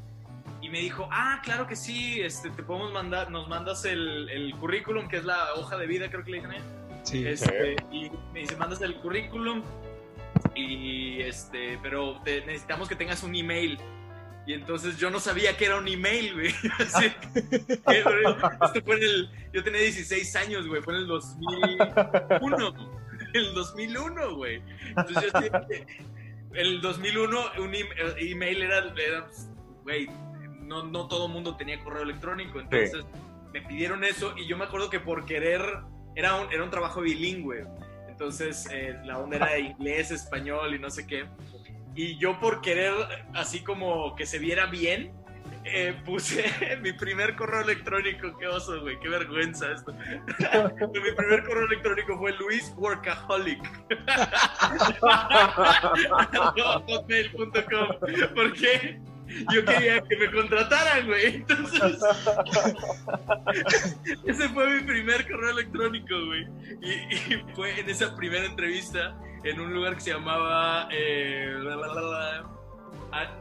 Y me dijo, ah, claro que sí, este, te podemos mandar, nos mandas el, el currículum, que es la hoja de vida, creo que le dicen ahí. Sí, Este, y me dice, mandas el currículum, y este, pero te- necesitamos que tengas un email. Y entonces yo no sabía que era un email, güey. Así, esto fue en el, yo tenía 16 años, güey, fue en el 2001. El 2001, güey. Entonces yo el 2001 un el email era, era, pues, güey, no, no todo mundo tenía correo electrónico, entonces me pidieron eso y yo me acuerdo que por querer, era un, era un trabajo bilingüe, entonces eh, la onda era de inglés, español y no sé qué, y yo por querer así como que se viera bien, eh, puse mi primer correo electrónico, qué oso, güey, qué vergüenza esto. mi primer correo electrónico fue Luis Workaholic. hotmail.com porque yo quería que me contrataran, güey. Entonces, ese fue mi primer correo electrónico, güey. Y, y fue en esa primera entrevista en un lugar que se llamaba eh, la, la, la,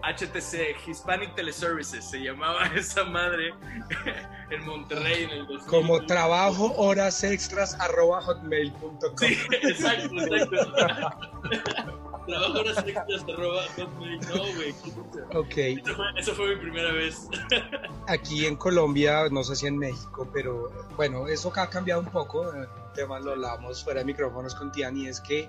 HTC, Hispanic Teleservices, se llamaba esa madre en Monterrey en el 2000. Como trabajo, horas extras, arroba hotmail.com. Sí, exacto, exacto. Trabajo horas extras, arroba hotmail. No, güey. Ok, Esa fue, fue mi primera vez. aquí en Colombia, no sé si en México, pero bueno, eso ha cambiado un poco. El tema lo hablábamos fuera de micrófonos con Tian y es que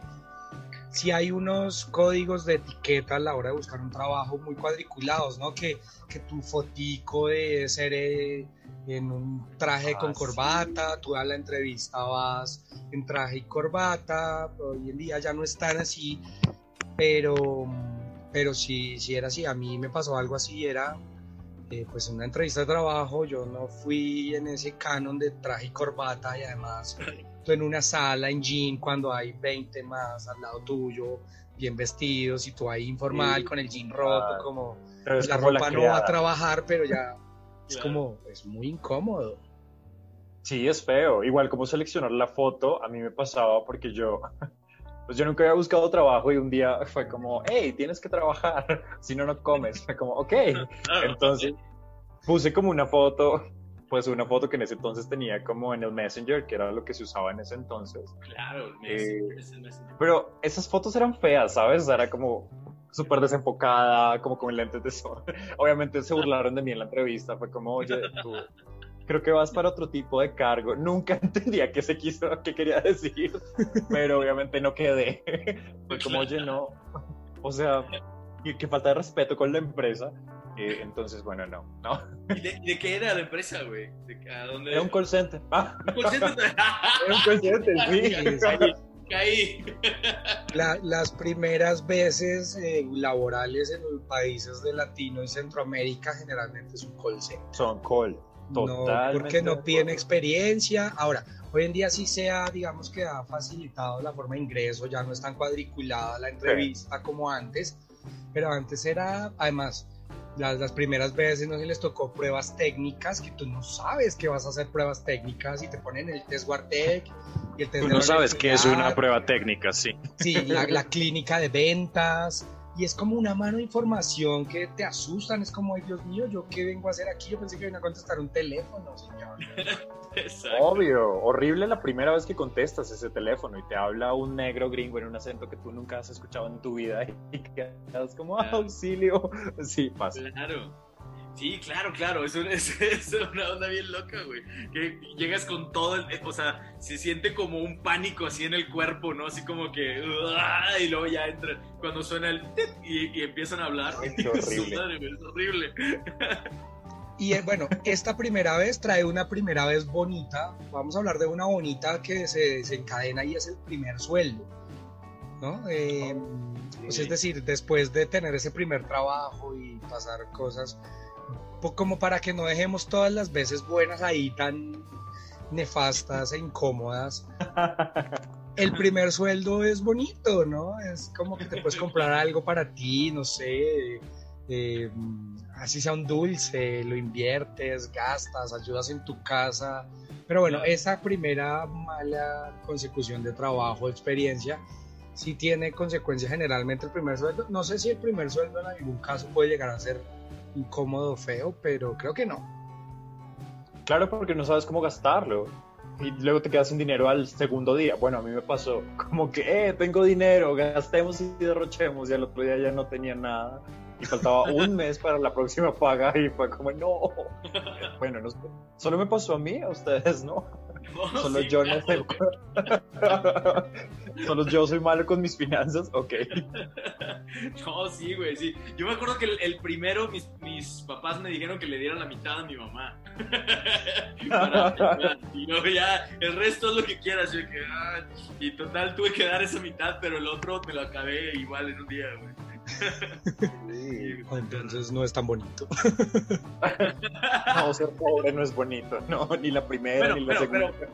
si hay unos códigos de etiqueta a la hora de buscar un trabajo muy cuadriculados, ¿no? Que, que tu fotico de ser eh, en un traje Ah, con sí. corbata, tú a la entrevista vas en traje y corbata, hoy en día ya no están así, pero, pero sí, sí era así, a mí me pasó algo así, era eh, pues una entrevista de trabajo, yo no fui en ese canon de traje y corbata y además tú en una sala en jean cuando hay 20 más al lado tuyo, bien vestidos y tú ahí informal Sí. con el jean roto, como la ropa no va a trabajar, pero ya es Claro. como, es muy incómodo. Sí, es feo. Igual como seleccionar la foto, a mí me pasaba porque yo, pues yo nunca había buscado trabajo y un día fue como, hey, tienes que trabajar, si no, no comes. Fue como, ok. Entonces puse como una foto, pues una foto que en ese entonces tenía como en el Messenger, que era lo que se usaba en ese entonces. Claro, el Eh, mes, el mes. Pero esas fotos eran feas, ¿sabes? O sea, era como súper desenfocada, como con lentes de sol. Obviamente se burlaron de mí en la entrevista, fue como, oye, tú creo que vas para otro tipo de cargo. Nunca entendía qué se quiso, qué quería decir, pero obviamente no quedé. Fue como, oye, no. O sea, que falta de respeto con la empresa. Eh, entonces, bueno, no, no. ¿Y de, y de qué era la empresa, güey? ¿De- ¿A dónde? Era un call center. Ah, ¿Un call center? era un call center, sí. Caí, caí. La- las primeras veces eh, laborales en los países de Latino y Centroamérica generalmente es un call center. Son call. No, Totalmente porque de no piden experiencia. Ahora, hoy en día sí se ha, digamos que ha facilitado la forma de ingreso, ya no es tan cuadriculada la entrevista como antes, pero antes era, además, las, las primeras veces no se les tocó pruebas técnicas, que tú no sabes que vas a hacer pruebas técnicas y te ponen el test Wartec y el test Tú no sabes qué es una prueba técnica, sí. Sí, la, la clínica de ventas. Y es como una mano de información que te asustan. Es como, ay Dios mío, ¿yo qué vengo a hacer aquí? Yo pensé que venía a contestar un teléfono, señor. Exacto. Obvio, horrible la primera vez que contestas ese teléfono y te habla un negro gringo en un acento que tú nunca has escuchado en tu vida y quedas como "Ah, Claro. auxilio. Sí, pasa. Claro. Sí, claro, claro. Es, un- es, es una onda bien loca, güey. Que llegas con todo el. O sea, se siente como un pánico así en el cuerpo, ¿no? Así como que. Y luego ya entra. Cuando suena el. Y, y empiezan a hablar. Qué horrible. Madre, es horrible. Y eh, bueno, esta primera vez trae una primera vez bonita. Vamos a hablar de una bonita que se desencadena y es el primer sueldo. ¿No? Eh, pues es decir, después de tener ese primer trabajo y pasar cosas, po- como para que no dejemos todas las veces buenas ahí tan nefastas e incómodas. El primer sueldo es bonito, ¿no? Es como que te puedes comprar algo para ti, no sé, eh, así sea un dulce, lo inviertes, gastas, ayudas en tu casa. Pero bueno, esa primera mala consecución de trabajo, experiencia, sí tiene consecuencias generalmente el primer sueldo. No sé si el primer sueldo en algún caso puede llegar a ser incómodo feo, pero creo que no. Claro, porque no sabes cómo gastarlo. Y luego te quedas sin dinero al segundo día. Bueno, a mí me pasó como que, eh, tengo dinero, gastemos y derrochemos. Y al otro día ya no tenía nada. Y faltaba un mes para la próxima paga y fue como, no. Bueno, no solo me pasó a mí, a ustedes, ¿no? No, Solo sí, yo no sé. Solo yo soy malo con mis finanzas, ok. No, sí, güey, sí. Yo me acuerdo que el, el primero, mis, mis papás me dijeron que le dieran la mitad a mi mamá. Para y luego ya, el resto es lo que quieras. Yo que, ah, y total, tuve que dar esa mitad, pero el otro me lo acabé igual en un día, güey. Sí. Entonces no es tan bonito. No, ser pobre no es bonito, no, ni la primera Bueno, ni la pero, segunda. pero,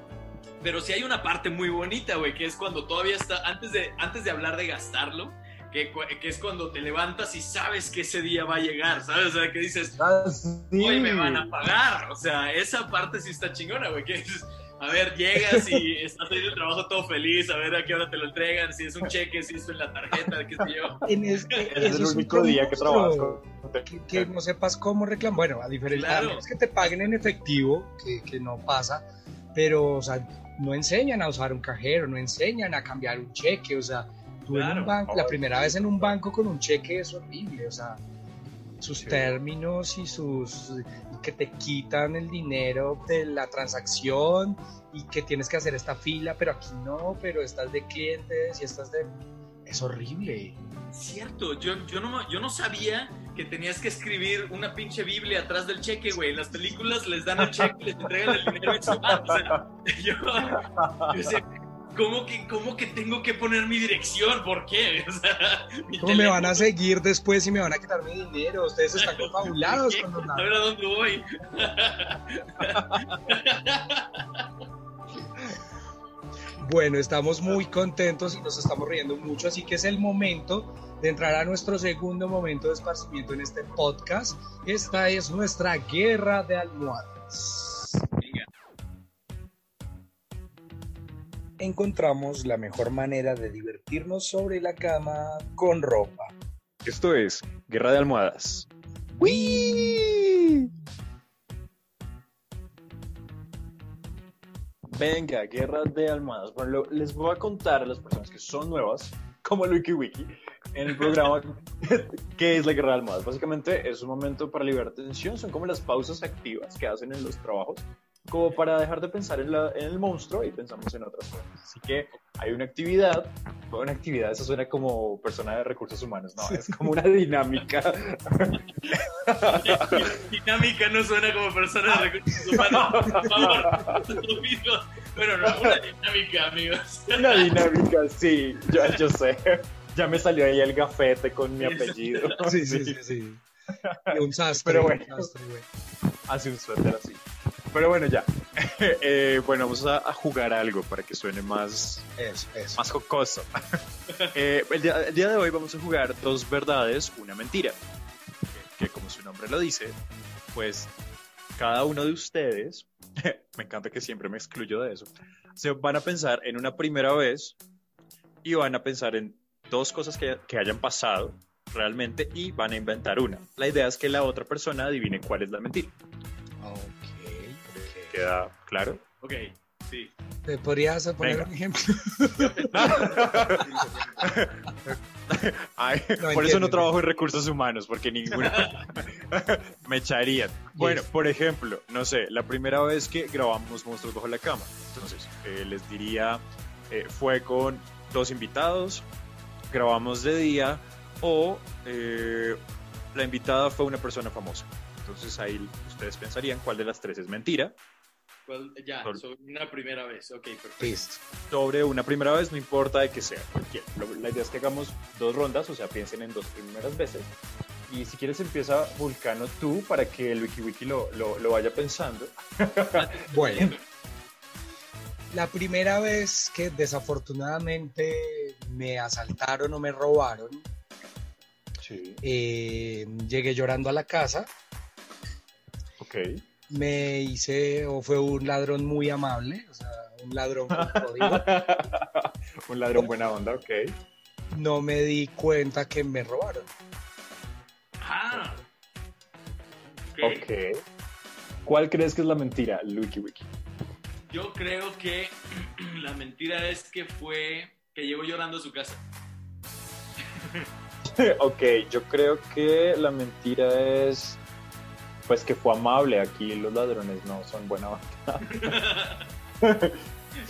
pero sí hay una parte muy bonita, güey, que es cuando todavía está, antes de, antes de hablar de gastarlo, que, es cuando te levantas y sabes que ese día va a llegar, ¿sabes? O sea, que dices, Ah, sí. hoy me van a pagar. O sea, esa parte sí está chingona, güey. Que dices, a ver, llegas y estás ahí del trabajo todo feliz, a ver a qué hora te lo entregan, si es un cheque, si es en la tarjeta, qué sé yo. En es- Es el único día que trabajo. que, que no sepas cómo reclamar. Bueno, a diferencia Claro. menos que te paguen en efectivo, que, que no pasa, pero o sea, no enseñan a usar un cajero, no enseñan a cambiar un cheque, o sea, tú en Claro. un banco, la primera vez en un banco con un cheque es horrible, o sea, sus Sí. términos y sus y que te quitan el dinero de la transacción y que tienes que hacer esta fila, pero aquí no, pero estás de clientes y estás de es horrible. Cierto, yo, yo, no, yo no sabía que tenías que escribir una pinche Biblia atrás del cheque, güey. En las películas les dan el cheque, les entregan el dinero y se van. O sea, yo, yo decía, ¿cómo que, ¿cómo que tengo que poner mi dirección? ¿Por qué? O sea, ¿Cómo me van a seguir después y me van a quitar mi dinero? Ustedes están confabulados con los A ver a dónde voy. Bueno, estamos muy contentos y nos estamos riendo mucho, así que es el momento de entrar a nuestro segundo momento de esparcimiento en este podcast. Esta es nuestra guerra de almohadas. Encontramos la mejor manera de divertirnos sobre la cama con ropa. Esto es Guerra de Almohadas. Venga, guerra de almohadas. Bueno, lo- les voy a contar a las personas que son nuevas, como el WikiWiki, en el programa qué es la guerra de almohadas. Básicamente es un momento para liberar tensión, son como las pausas activas que hacen en los trabajos, como para dejar de pensar en, la- en el monstruo y pensamos en otras cosas. Así que hay una actividad, una actividad, eso suena como persona de recursos humanos, no, es como una dinámica. Dinámica no suena como persona de recursos humanos. Por favor. Bueno, no, una dinámica, amigos. Una dinámica, sí, yo, yo sé. Ya me salió ahí el gafete con mi apellido. Sí, sí, sí, sí. Y un sastre, Pero bueno. un sastre, güey. Hace un suéter así. Pero bueno, ya. Eh, bueno, vamos a, a jugar algo para que suene más, Eso, eso. más jocoso. Eh, el, día, el día de hoy vamos a jugar dos verdades, una mentira. Que, que como su nombre lo dice, pues cada uno de ustedes, me encanta que siempre me excluyo de eso, se van a pensar en una primera vez y van a pensar en dos cosas que, que hayan pasado realmente y van a inventar una. La idea es que la otra persona adivine cuál es la mentira. Ok. ¿Queda claro? Ok, sí. ¿Me podrías poner Venga. un ejemplo? Ay, por eso no trabajo en recursos humanos, porque ninguno me echarían. Bueno, Yes. por ejemplo, no sé, la primera vez que grabamos Monstruos Bajo la Cama, entonces eh, les diría, eh, fue con dos invitados, grabamos de día o eh, la invitada fue una persona famosa. Entonces ahí ustedes pensarían cuál de las tres es mentira. ¿Cuál- Ya, Sol- sobre una primera vez. Ok, perfecto. Listo. sobre una primera vez, no importa de que sea La idea es que hagamos dos rondas, o sea, piensen en dos primeras veces. Y si quieres empieza Vulcano tú para que el WikiWiki lo, lo, lo vaya pensando. Bueno, la primera vez que desafortunadamente me asaltaron o me robaron, Sí. eh, llegué llorando a la casa, Ok. Me hice, o fue un ladrón muy amable, o sea, un ladrón. Un ladrón buena onda, ok. No me di cuenta que me robaron. Ah. Ok. Ok. ¿Cuál crees que es la mentira, el WikiWiki? Yo creo que la mentira es que fue que llegó llorando a su casa. ok, yo creo que la mentira es pues que fue amable. Aquí los ladrones no son buena.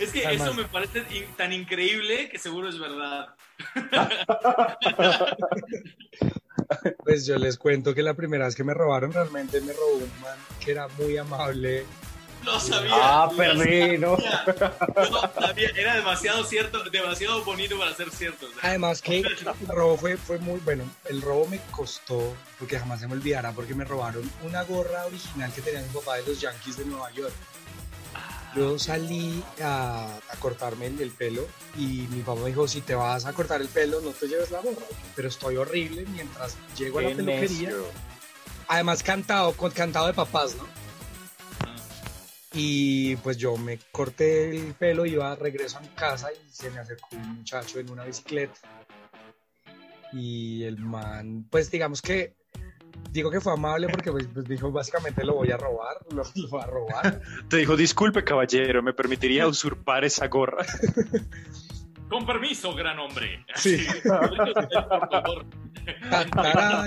Es que Además- eso me parece in- tan increíble que seguro es verdad. Pues yo les cuento que la primera vez que me robaron realmente me robó un man que era muy amable. Lo sabía. Ah, perdí, ¿no? sabía, Era demasiado cierto, demasiado bonito para ser cierto. Además que el robo fue, fue muy bueno. El robo me costó, porque jamás se me olvidará, porque me robaron una gorra original que tenía mi papá de los Yankees de Nueva York. Yo salí a, a cortarme el, el pelo y mi papá me dijo, si te vas a cortar el pelo, no te lleves la gorra. Pero estoy horrible mientras llego a la peluquería. necio. Además cantado, con cantado de papás, ¿no? Y pues yo me corté el pelo, iba regreso a mi casa y se me acercó un muchacho en una bicicleta. Y el man, pues digamos que, digo que fue amable porque pues, pues, dijo básicamente lo voy a robar, lo, lo voy a robar. Te dijo, disculpe caballero, ¿me permitiría usurpar esa gorra? Con permiso, gran hombre. Sí. Por favor.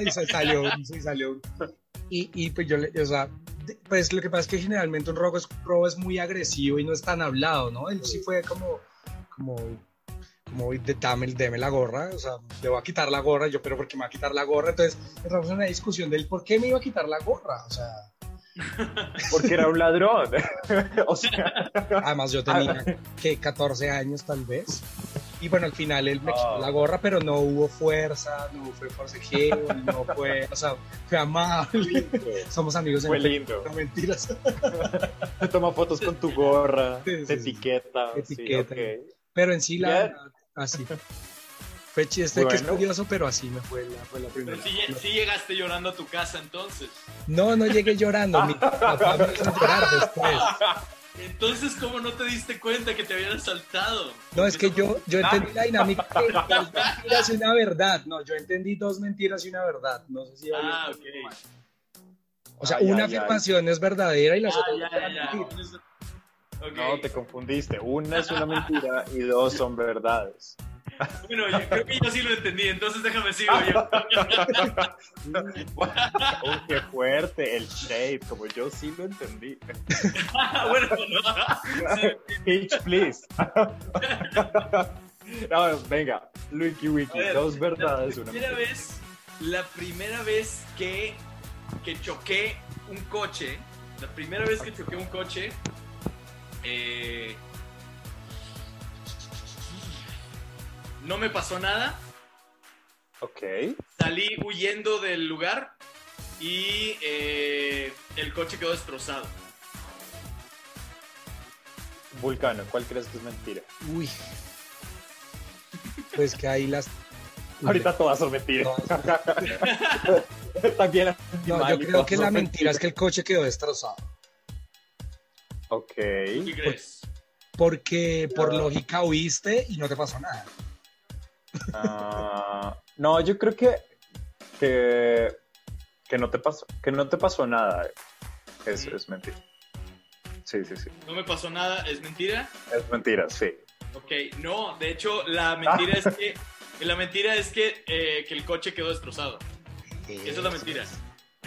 Se salió, se salió. Y, y pues yo le, o sea, pues lo que pasa es que generalmente un robo es, robo es muy agresivo y no es tan hablado, ¿no? Él sí fue como, como, como, de, dame, deme la gorra, o sea, le voy a quitar la gorra, yo, pero ¿por qué me va a quitar la gorra? Entonces entramos en una discusión del por qué me iba a quitar la gorra, o sea, Porque era un ladrón. o sea, además yo tenía que 14 años tal vez. Y bueno, al final él me quitó la gorra, pero no hubo fuerza, no fue forcejeo, no fue, o sea, fue amable. Somos amigos en fue lindo. no mentiras. Te toma fotos con tu gorra, Sí, sí, etiqueta. sí, Etiqueta. Pero en sí, la verdad, así. Fue chiste que es curioso, pero así me fue la, fue la primera. Pero sí llegaste llorando a tu casa entonces. No, no llegué llorando. Mi papá me hizo llorar después. Entonces, ¿cómo no te diste cuenta que te habían asaltado? No, es que yo, yo entendí la dinámica de dos mentiras y una verdad. No, yo entendí dos mentiras y una verdad. No sé si Ah, había- ok. O sea, Ay, una ay, ay. afirmación es verdadera y las Ah, otras ya. mentiras. Ok. No, te confundiste. Una es una mentira y dos son verdades. Bueno, yo creo que yo sí lo entendí, entonces déjame sigo yo. Uy, qué fuerte el shade, como yo sí lo entendí. bueno, Pitch, please. No, venga, Wiki Wiki, ver, dos verdades, la una primera mentira. vez, la primera vez que, que choqué un coche, la primera vez que choqué un coche, eh, no me pasó nada, Ok. salí huyendo del lugar y eh, el coche quedó destrozado. Vulcano, ¿cuál crees que es mentira? Uy. Pues que ahí las. Ahorita todas son mentiras. También No, yo creo que la mentira es que el coche quedó destrozado. Ok. ¿Qué crees? Porque por No. lógica huiste y no te pasó nada. Ah, no, yo creo que, que, que no te pasó, que no te pasó nada. Es, es mentira. Sí, sí, sí. No me pasó nada, ¿es mentira? Es mentira, sí. Ok, no, de hecho, la mentira es que. La mentira es que, eh, que el coche quedó destrozado. Esa es la mentira.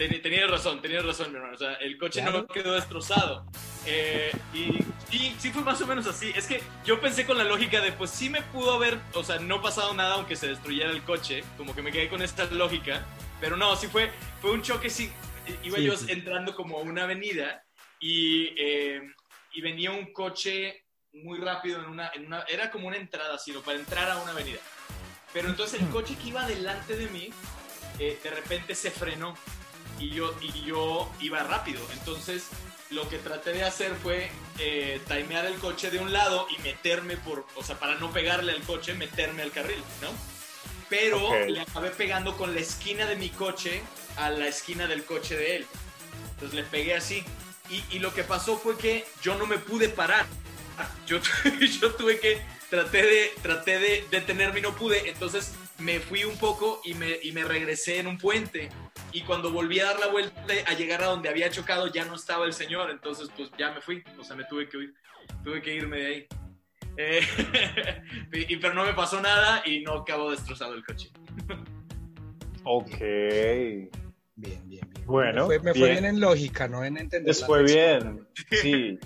Ten- tenías razón, tenías razón, mi hermano. O sea, el coche Claro. no quedó destrozado. Eh, y sí, sí fue más o menos así. Es que yo pensé con la lógica de, pues sí me pudo haber, o sea, no pasado nada aunque se destruyera el coche. Como que me quedé con esta lógica. Pero no, sí fue, fue un choque, sí. Iba Sí, yo sí. entrando como a una avenida y, eh, y venía un coche muy rápido en una, en una... Era como una entrada, sino para entrar a una avenida. Pero entonces el coche que iba delante de mí, eh, de repente se frenó y yo, y yo iba rápido. Entonces lo que traté de hacer fue eh, timear el coche de un lado y meterme por, o sea, para no pegarle al coche, meterme al carril, ¿no? Pero le acabé pegando con la esquina de mi coche a la esquina del coche de él. Entonces le pegué así. Y, y lo que pasó fue que yo no me pude parar. Yo, yo tuve que, traté de, traté de detenerme y no pude. Entonces me fui un poco y me, y me regresé en un puente. Y cuando volví a dar la vuelta a llegar a donde había chocado, ya no estaba el señor. Entonces, pues ya me fui. O sea, me tuve que. Tuve que irme de ahí. Eh, y, pero no me pasó nada y no acabó destrozado el coche. Ok. Bien, bien, bien. Bueno, me fue, me fue bien. bien en lógica, no en entender. Les fue bien. Sí.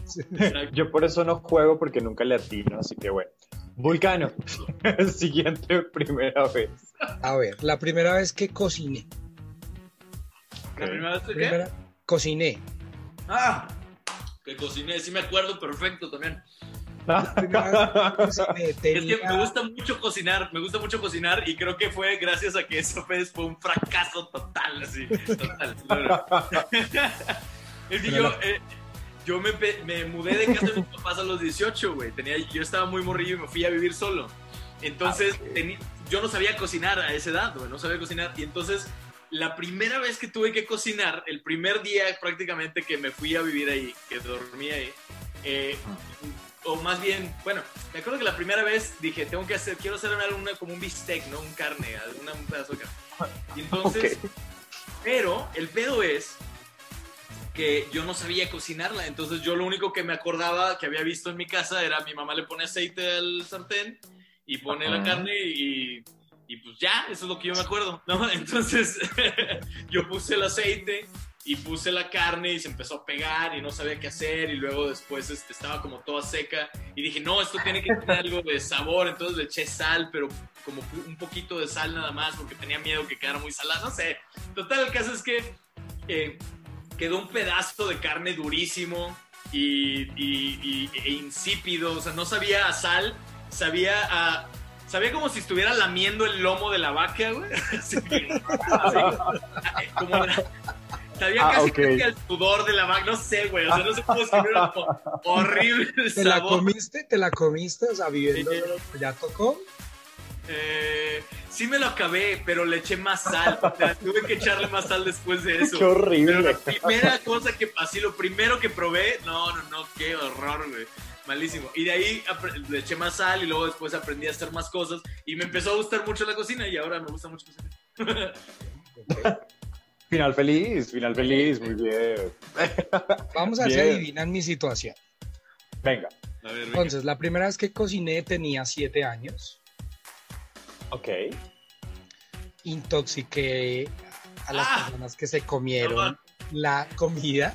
Yo por eso no juego porque nunca le atino, así que bueno. Vulcano. Siguiente primera vez. A ver, la primera vez que cociné. ¿La primera vez que qué? Primera, cociné. Ah, que cociné, sí me acuerdo perfecto también. Primera vez que cociné. Es que Tenía- me gusta mucho cocinar, me gusta mucho cocinar y creo que fue gracias a que eso fue, fue un fracaso total, así, total. es que yo, eh, yo me, me mudé de casa de mis papás a los 18, güey. Tenía, yo estaba muy morrillo y me fui a vivir solo. Entonces, Ah, ok. tení- yo no sabía cocinar a esa edad, güey, no sabía cocinar. Y entonces, la primera vez que tuve que cocinar, el primer día prácticamente que me fui a vivir ahí, que dormí ahí, eh, o más bien, bueno, me acuerdo que la primera vez dije, tengo que hacer, quiero hacer alguna, como un bistec, ¿no? Un carne, alguna, un pedazo de carne. Y entonces, Ok. pero el pedo es que yo no sabía cocinarla, entonces yo lo único que me acordaba que había visto en mi casa era mi mamá le pone aceite al sartén y pone la carne y, y pues ya, eso es lo que yo me acuerdo, ¿no? Entonces yo puse el aceite y puse la carne y se empezó a pegar y no sabía qué hacer y luego después este, estaba como toda seca y dije, no, esto tiene que tener algo de sabor, entonces le eché sal, pero como un poquito de sal nada más porque tenía miedo que quedara muy salada, no sé. Total, el caso es que eh, quedó un pedazo de carne durísimo y, y- y- e insípido, o sea, no sabía a sal, sabía a... Sabía como si estuviera lamiendo el lomo de la vaca, güey. Así, así, como la- Sabía Ah, casi, ok. casi al sudor de la vaca, no sé, güey. O sea, no sé cómo escribirlo. como Horrible el ¿Te la comiste? ¿Te la comiste? O sea, viviendo ya tocó. Eh, sí me lo acabé, pero le eché más sal. O sea, tuve que echarle más sal después de eso. Qué Pero horrible. la primera cosa que así, lo primero que probé, no, no, no, qué horror, güey. Malísimo. Y de ahí le eché más sal y luego después aprendí a hacer más cosas y me empezó a gustar mucho la cocina y ahora me gusta mucho cocinar. Final feliz, final feliz, muy bien. Vamos a ver si Bien. adivinan mi situación. Venga. A ver, venga. Entonces, la primera vez que cociné tenía siete años. Ok. Intoxiqué a las Ah. personas que se comieron Perdón. la comida.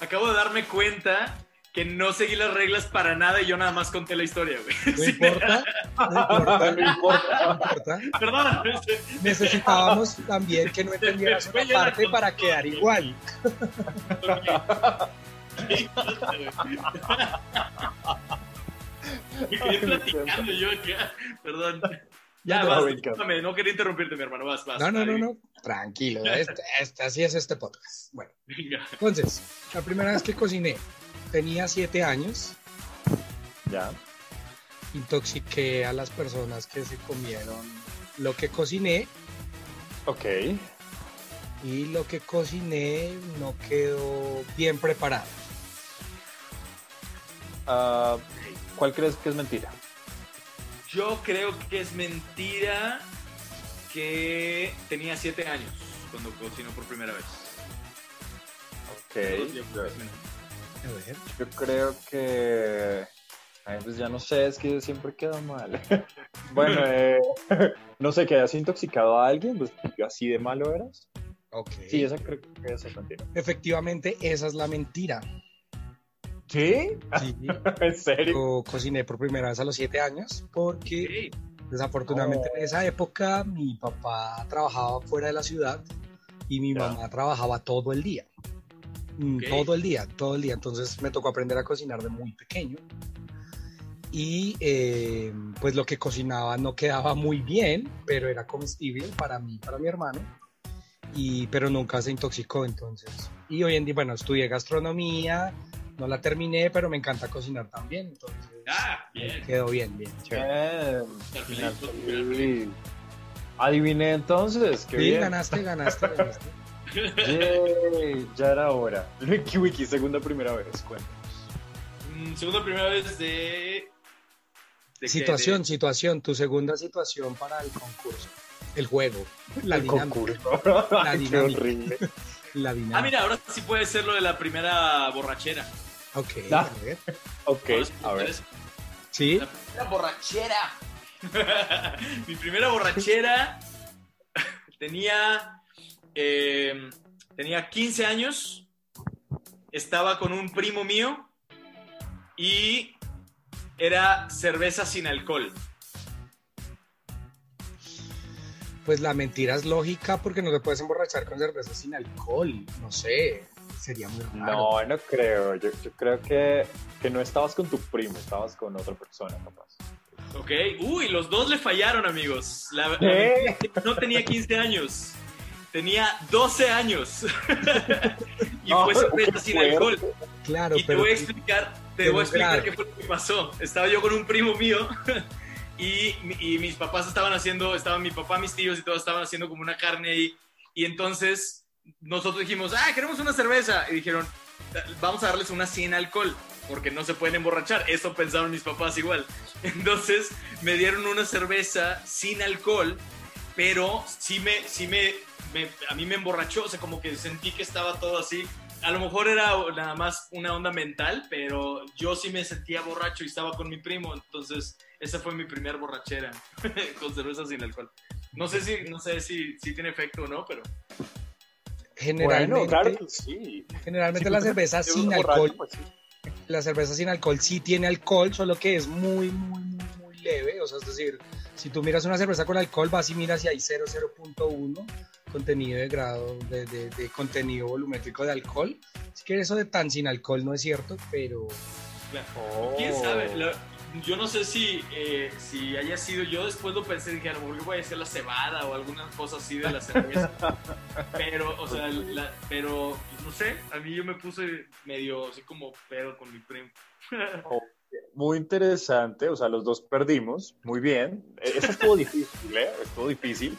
Acabo de darme cuenta que no seguí las reglas para nada y yo nada más conté la historia, güey. No importa, no importa, No importa. no importa. Perdón. Necesitábamos también que no entendieras una parte para quedar igual. Me quedé platicando yo acá. Perdón. Ya, No, vas, quería interrumpirte, mi hermano. Vas, vas. No, no, no, no. Tranquilo, este- este- así es este podcast. Bueno, Venga. entonces, la primera vez que cociné tenía siete años Ya. Intoxiqué a las personas que se comieron lo que cociné Ok. y lo que cociné no quedó bien preparado. Ah, ¿Cuál crees que es mentira? Yo creo que es mentira que tenía siete años cuando cocinó por primera vez. Ok. Yo creo que. Yo creo. Ay, pues ya no sé, es que siempre queda mal. bueno, eh, no sé, que hayas intoxicado a alguien, pues así de malo eras. Ok. Sí, esa creo que esa es mentira. Efectivamente, esa es la mentira. ¿Sí? Sí. ¿En serio? Yo cociné por primera vez a los siete años porque desafortunadamente Oh. en esa época mi papá trabajaba fuera de la ciudad y mi mamá trabajaba todo el día. Mm. Todo el día, todo el día. Entonces me tocó aprender a cocinar de muy pequeño. Y eh, pues lo que cocinaba no quedaba muy bien, pero era comestible para mí, para mi hermano. Y, pero nunca se intoxicó entonces. Y hoy en día, bueno, estudié gastronomía, no la terminé, pero me encanta cocinar también. Entonces Ah, bien. quedó bien, bien. chévere. Adiviné entonces, qué Sí, bien. ganaste, ganaste, ganaste. Yay, ya era hora. Wiki Wiki, segunda primera vez, cuéntanos. Mm, segunda primera vez de. Situación, De- situación, tu segunda situación para el concurso. El juego, la El dinámica. concurso. Qué dinámica. horrible. La Ah, dinámica. mira, ahora sí puede ser lo de la primera borrachera. Ok, Da. a ver. Ok, Ahora sí, a ver. Sí, La primera borrachera. Mi primera borrachera tenía, eh, tenía 15 años. Estaba con un primo mío y era cerveza sin alcohol. pues la mentira es lógica porque no te puedes emborrachar con cerveza sin alcohol. No sé, sería muy raro. No, no creo. Yo, yo creo que, que no estabas con tu primo, estabas con otra persona, capaz. Ok, uy, los dos le fallaron, amigos. La, la que no tenía 15 años, tenía 12 años. y No, fue qué sin fuerte. alcohol. Claro, y te pero voy a explicar, te pero voy a explicar grave. qué fue lo que pasó. Estaba yo con un primo mío y, y mis papás estaban haciendo, estaban mi papá, mis tíos y todos estaban haciendo como una carne ahí. Y entonces nosotros dijimos, ah, queremos una cerveza. Y dijeron, vamos a darles una sin alcohol, porque no se pueden emborrachar. Eso pensaron mis papás igual. Entonces me dieron una cerveza sin alcohol, pero sí me, sí me, me- a mí me emborrachó, o sea, como que sentí que estaba todo así. A lo mejor era nada más una onda mental, pero yo sí me sentía borracho y estaba con mi primo, entonces esa fue mi primer borrachera con cerveza sin alcohol. No sé si, no sé si, si tiene efecto o no, pero generalmente, Bueno, claro que sí. generalmente la te cerveza sin borracho, alcohol, pues sí. la cerveza sin alcohol sí tiene alcohol, solo que es muy, muy, muy, muy leve. O sea, es decir, si tú miras una cerveza con alcohol, vas y miras si hay 0, 0.1 contenido de grado, de, de- de contenido volumétrico de alcohol. Es que eso de tan sin alcohol no es cierto, pero claro. Oh. quién sabe. Yo no sé si, eh, si haya sido. Yo después lo pensé, dije, a lo mejor voy a decir la cebada o alguna cosa así de la cerveza. pero, o sea, la- pero no sé. A mí yo me puse medio así como pedo con mi primo. Muy interesante, o sea, los dos perdimos, muy bien. Eh, Eso estuvo difícil, ¿eh? Estuvo difícil.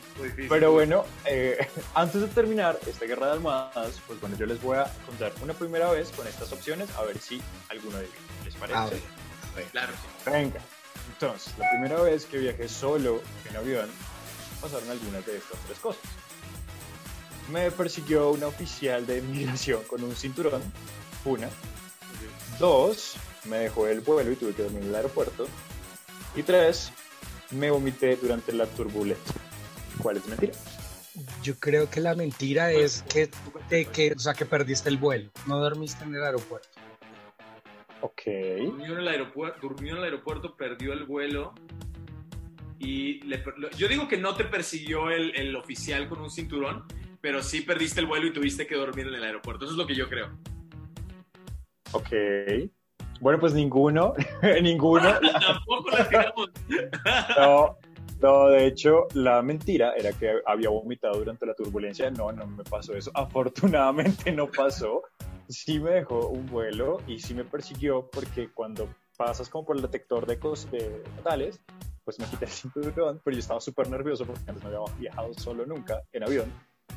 Pero bueno, eh, antes de terminar esta guerra de almohadas, pues bueno, yo les voy a contar una primera vez con estas opciones, a ver si alguno de ellos les parece. A ver. Claro. Venga. Entonces, la primera vez que viajé solo en avión, pasaron algunas de estas tres cosas. Me persiguió una oficial de inmigración con un cinturón, una. Dos, me dejó el vuelo y tuve que dormir en el aeropuerto. Y tres, me vomité durante la turbulencia. ¿Cuál es mentira? Yo creo que la mentira es que, de que, o sea, que perdiste el vuelo, no dormiste en el aeropuerto. Ok. Durmió en el aeropuerto, durmió en el aeropuerto, perdió el vuelo. Y le yo digo que no te persiguió el, el oficial con un cinturón, pero sí perdiste el vuelo y tuviste que dormir en el aeropuerto. Eso es lo que yo creo. Ok. Bueno, pues ninguno. ninguno. Tampoco la tiramos. No, no, de hecho, la mentira era que había vomitado durante la turbulencia. No, no me pasó eso. Afortunadamente no pasó. Sí me dejó un vuelo y sí me persiguió porque cuando pasas como por el detector de, cos de metales, pues me quité el cinturón, pero yo estaba súper nervioso porque antes no había viajado solo nunca en avión.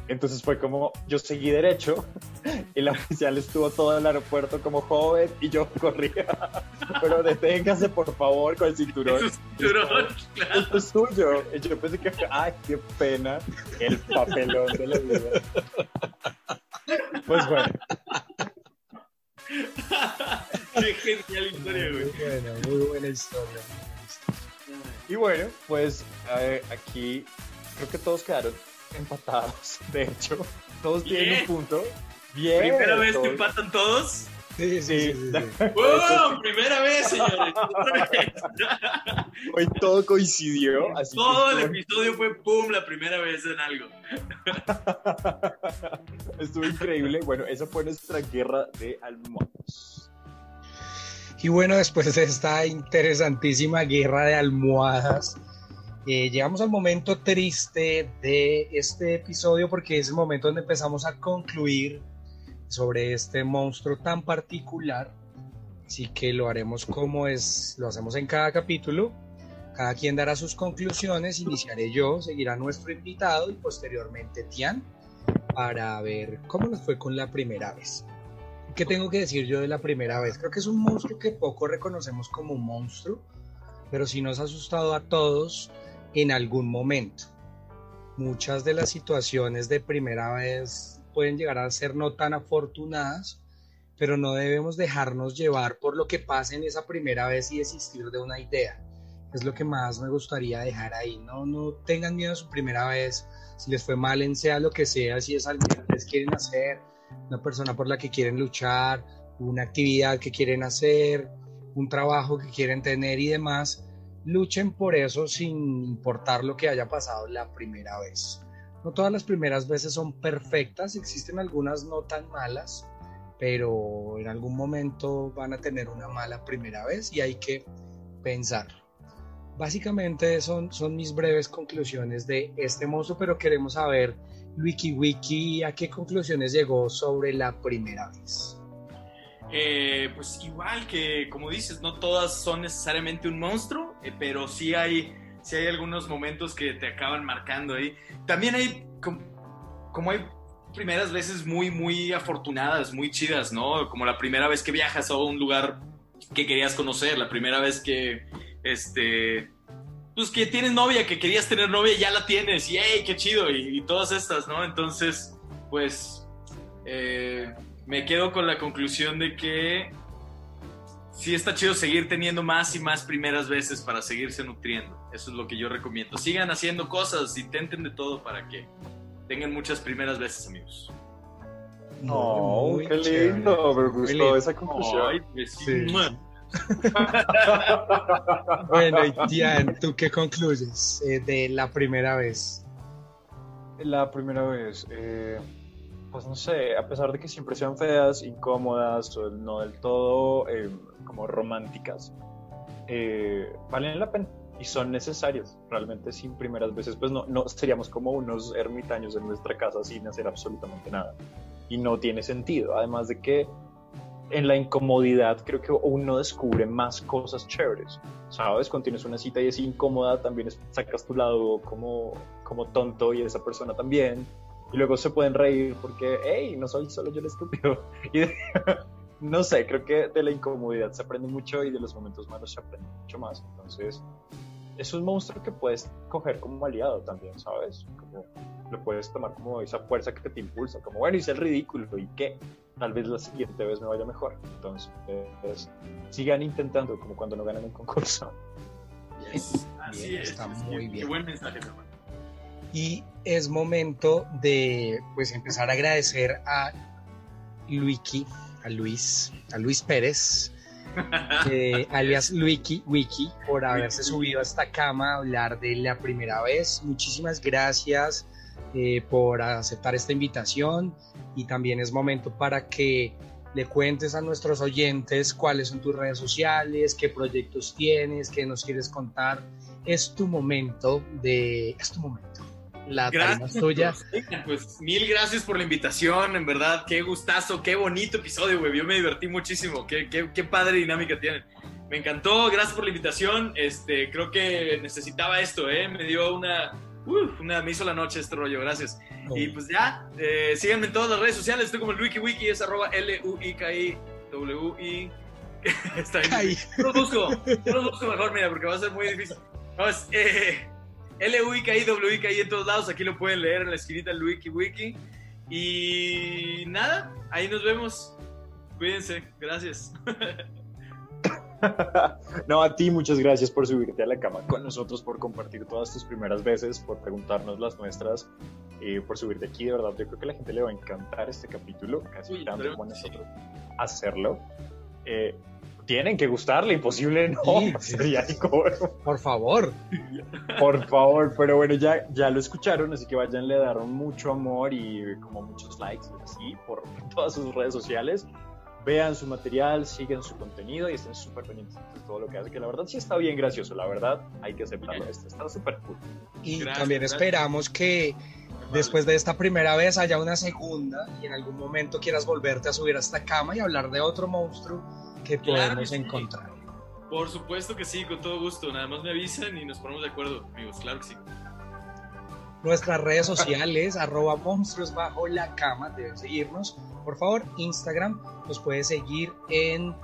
Entonces fue como, yo seguí derecho y la oficial estuvo todo el aeropuerto como joven y yo corría. Pero deténgase por favor con el cinturón. Es cinturón, claro. Esto es suyo. Y yo pensé que, ay, qué pena, el papelón de la vida. Pues bueno, Qué genial historia, Muy güey. buena, muy buena historia. y bueno, pues eh, aquí creo que todos quedaron empatados. De hecho, todos tienen un punto. Bien. Primera vez que empatan todos. Sí, sí, sí. ¡Wow! Primera vez, señores. Otra vez. Hoy todo coincidió. Así Todo el episodio fue pum, la primera vez en algo. Estuvo increíble. Bueno, esa fue nuestra guerra de almohadas. Y bueno, después de esta interesantísima guerra de almohadas, eh, llegamos al momento triste de este episodio porque es el momento donde empezamos a concluir sobre este monstruo tan particular. Así que lo haremos como es, lo hacemos en cada capítulo. Cada quien dará sus conclusiones. Iniciaré yo, seguirá nuestro invitado y posteriormente Tian para ver cómo nos fue con la primera vez. ¿Qué tengo que decir yo de la primera vez? Creo que es un monstruo que poco reconocemos como un monstruo, pero sí nos ha asustado a todos en algún momento. Muchas de las situaciones de primera vez pueden llegar a ser no tan afortunadas, pero no debemos dejarnos llevar por lo que pasa en esa primera vez y desistir de una idea. Es lo que más me gustaría dejar ahí. No, no tengan miedo a su primera vez. Si les fue mal en sea lo que sea, si es algo que ustedes quieren hacer, una persona por la que quieren luchar, una actividad que quieren hacer, un trabajo que quieren tener y demás, luchen por eso sin importar lo que haya pasado la primera vez. No todas las primeras veces son perfectas, existen algunas no tan malas, pero en algún momento van a tener una mala primera vez y hay que pensarlo. Básicamente son, son mis breves conclusiones de este monstruo, pero queremos saber, Wiki Wiki, ¿a qué conclusiones llegó sobre la primera vez? Eh, pues igual que, como dices, no todas son necesariamente un monstruo, eh, pero sí hay, sí hay algunos momentos que te acaban marcando ahí. También hay, com- como hay primeras veces muy, muy afortunadas, muy chidas, ¿no? Como la primera vez que viajas a un lugar que querías conocer, la primera vez que, este, pues que tienes novia, que querías tener novia, ya la tienes, y ¡hey, qué chido! Y, y todas estas, ¿no? Entonces, pues, eh, me quedo con la conclusión de que sí está chido seguir teniendo más y más primeras veces para seguirse nutriendo. Eso es lo que yo recomiendo. Sigan haciendo cosas, intenten de todo para que tengan muchas primeras veces, amigos. Oh, Muy qué chévere. lindo. Me gustó lindo. esa conclusión. Ay, pues sí. Sí. Bueno, y Tian, ¿tú qué concluyes eh, de la primera vez? La primera vez, eh, pues no sé, a pesar de que siempre sean feas, incómodas o no del todo eh, como románticas, eh, valen la pena y son necesarias. Realmente sin primeras veces, pues no, no seríamos como unos ermitaños en nuestra casa sin hacer absolutamente nada. Y no tiene sentido. Además de que en la incomodidad creo que uno descubre más cosas chéveres. ¿Sabes? Cuando tienes una cita y es incómoda, también sacas tu lado como, como tonto y esa persona también. Y luego se pueden reír porque, hey, no soy solo yo el estúpido. Y de- no sé, creo que de la incomodidad se aprende mucho y de los momentos malos se aprende mucho más. Entonces, es un monstruo que puedes coger como aliado también, ¿sabes? Como, lo puedes tomar como esa fuerza que te impulsa, como, bueno, hice el ridículo y qué, tal vez la siguiente vez me vaya mejor. Entonces, sigan intentando, como cuando no ganan un concurso. Yes. Así Bien, es. está es muy bien. Qué buen mensaje, hermano. Y es momento de pues empezar a agradecer a Luiki, a Luis, a Luis Pérez, eh, alias Luiki Wiki, por haberse subido a esta cama a hablar de la primera vez. Muchísimas gracias eh, por aceptar esta invitación y también es momento para que le cuentes a nuestros oyentes cuáles son tus redes sociales, qué proyectos tienes, qué nos quieres contar. Es tu momento de... Es tu momento. La Gracias. tuya. Oigan, Pues mil gracias por la invitación, en verdad, qué gustazo, qué bonito episodio, güey. Yo me divertí muchísimo, qué, qué, qué padre dinámica tienen. Me encantó, gracias por la invitación. Este, creo que necesitaba esto, ¿eh? Me dio una, uf, una, me hizo la noche este rollo, gracias. Oh. Y pues ya, eh, síganme en todas las redes sociales, estoy como el WikiWiki, es arroba L-U-I-K-I-W-I. Está. Kai. Yo los busco, yo los busco mejor, mira, porque va a ser muy difícil. No, es eh, L-U-I-K-I, W-I-K-I en todos lados, aquí lo pueden leer en la esquinita del WikiWiki. Y nada, ahí nos vemos. Cuídense, gracias. no, a ti muchas gracias por subirte a la cama con nosotros, por compartir todas tus primeras veces, por preguntarnos las nuestras, eh, por subirte aquí. De verdad, yo creo que a la gente le va a encantar este capítulo, casi Uy, tanto como a que sí. nosotros hacerlo. Eh, tienen que gustarle, imposible no, Sí. sería. Por favor. Por favor, pero bueno, ya, ya lo escucharon, así que váyanle a dar mucho amor y como muchos likes y así por todas sus redes sociales. Vean su material, sigan su contenido y estén súper pendientes de todo lo que hace, que la verdad sí está bien gracioso, la verdad hay que aceptarlo. Este está súper cool. Y Gracias, también gracias. esperamos que después de esta primera vez haya una segunda y en algún momento quieras volverte a subir a esta cama y hablar de otro monstruo que Claro podemos que sí. encontrar. Por supuesto que sí, con todo gusto. Nada más me avisan y nos ponemos de acuerdo, amigos. Claro que sí. Nuestras redes sociales, arroba monstruos bajo la cama, deben seguirnos. Por favor, Instagram nos puede seguir en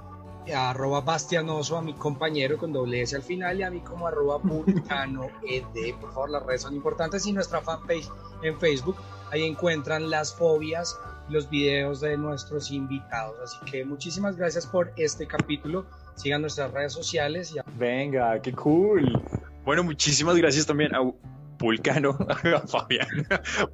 arroba bastianoso a mi compañero con doble S al final y a mí como arroba vulcano ed. Por favor, las redes son importantes y nuestra fanpage en Facebook. Ahí encuentran las fobias, los videos de nuestros invitados. Así que muchísimas gracias por este capítulo. Sigan nuestras redes sociales y Venga, qué cool. Bueno, muchísimas gracias también a Vulcano, a Fabián,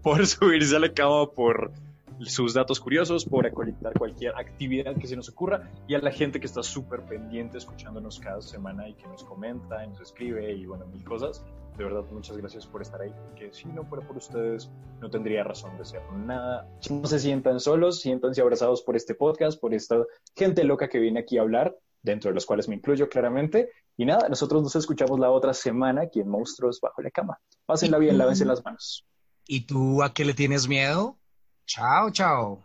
por subirse a la cama, por sus datos curiosos, por colectar cualquier actividad que se nos ocurra y a la gente que está súper pendiente escuchándonos cada semana y que nos comenta y nos escribe y bueno, mil cosas. De verdad, muchas gracias por estar ahí, que si no fuera por ustedes no tendría razón de ser nada. No se sientan solos, siéntanse abrazados por este podcast, por esta gente loca que viene aquí a hablar, dentro de los cuales me incluyo claramente. Y nada, nosotros nos escuchamos la otra semana aquí en Monstruos Bajo la Cama. Pásenla bien, lávense las manos. ¿Y tú a qué le tienes miedo? Chao, chao.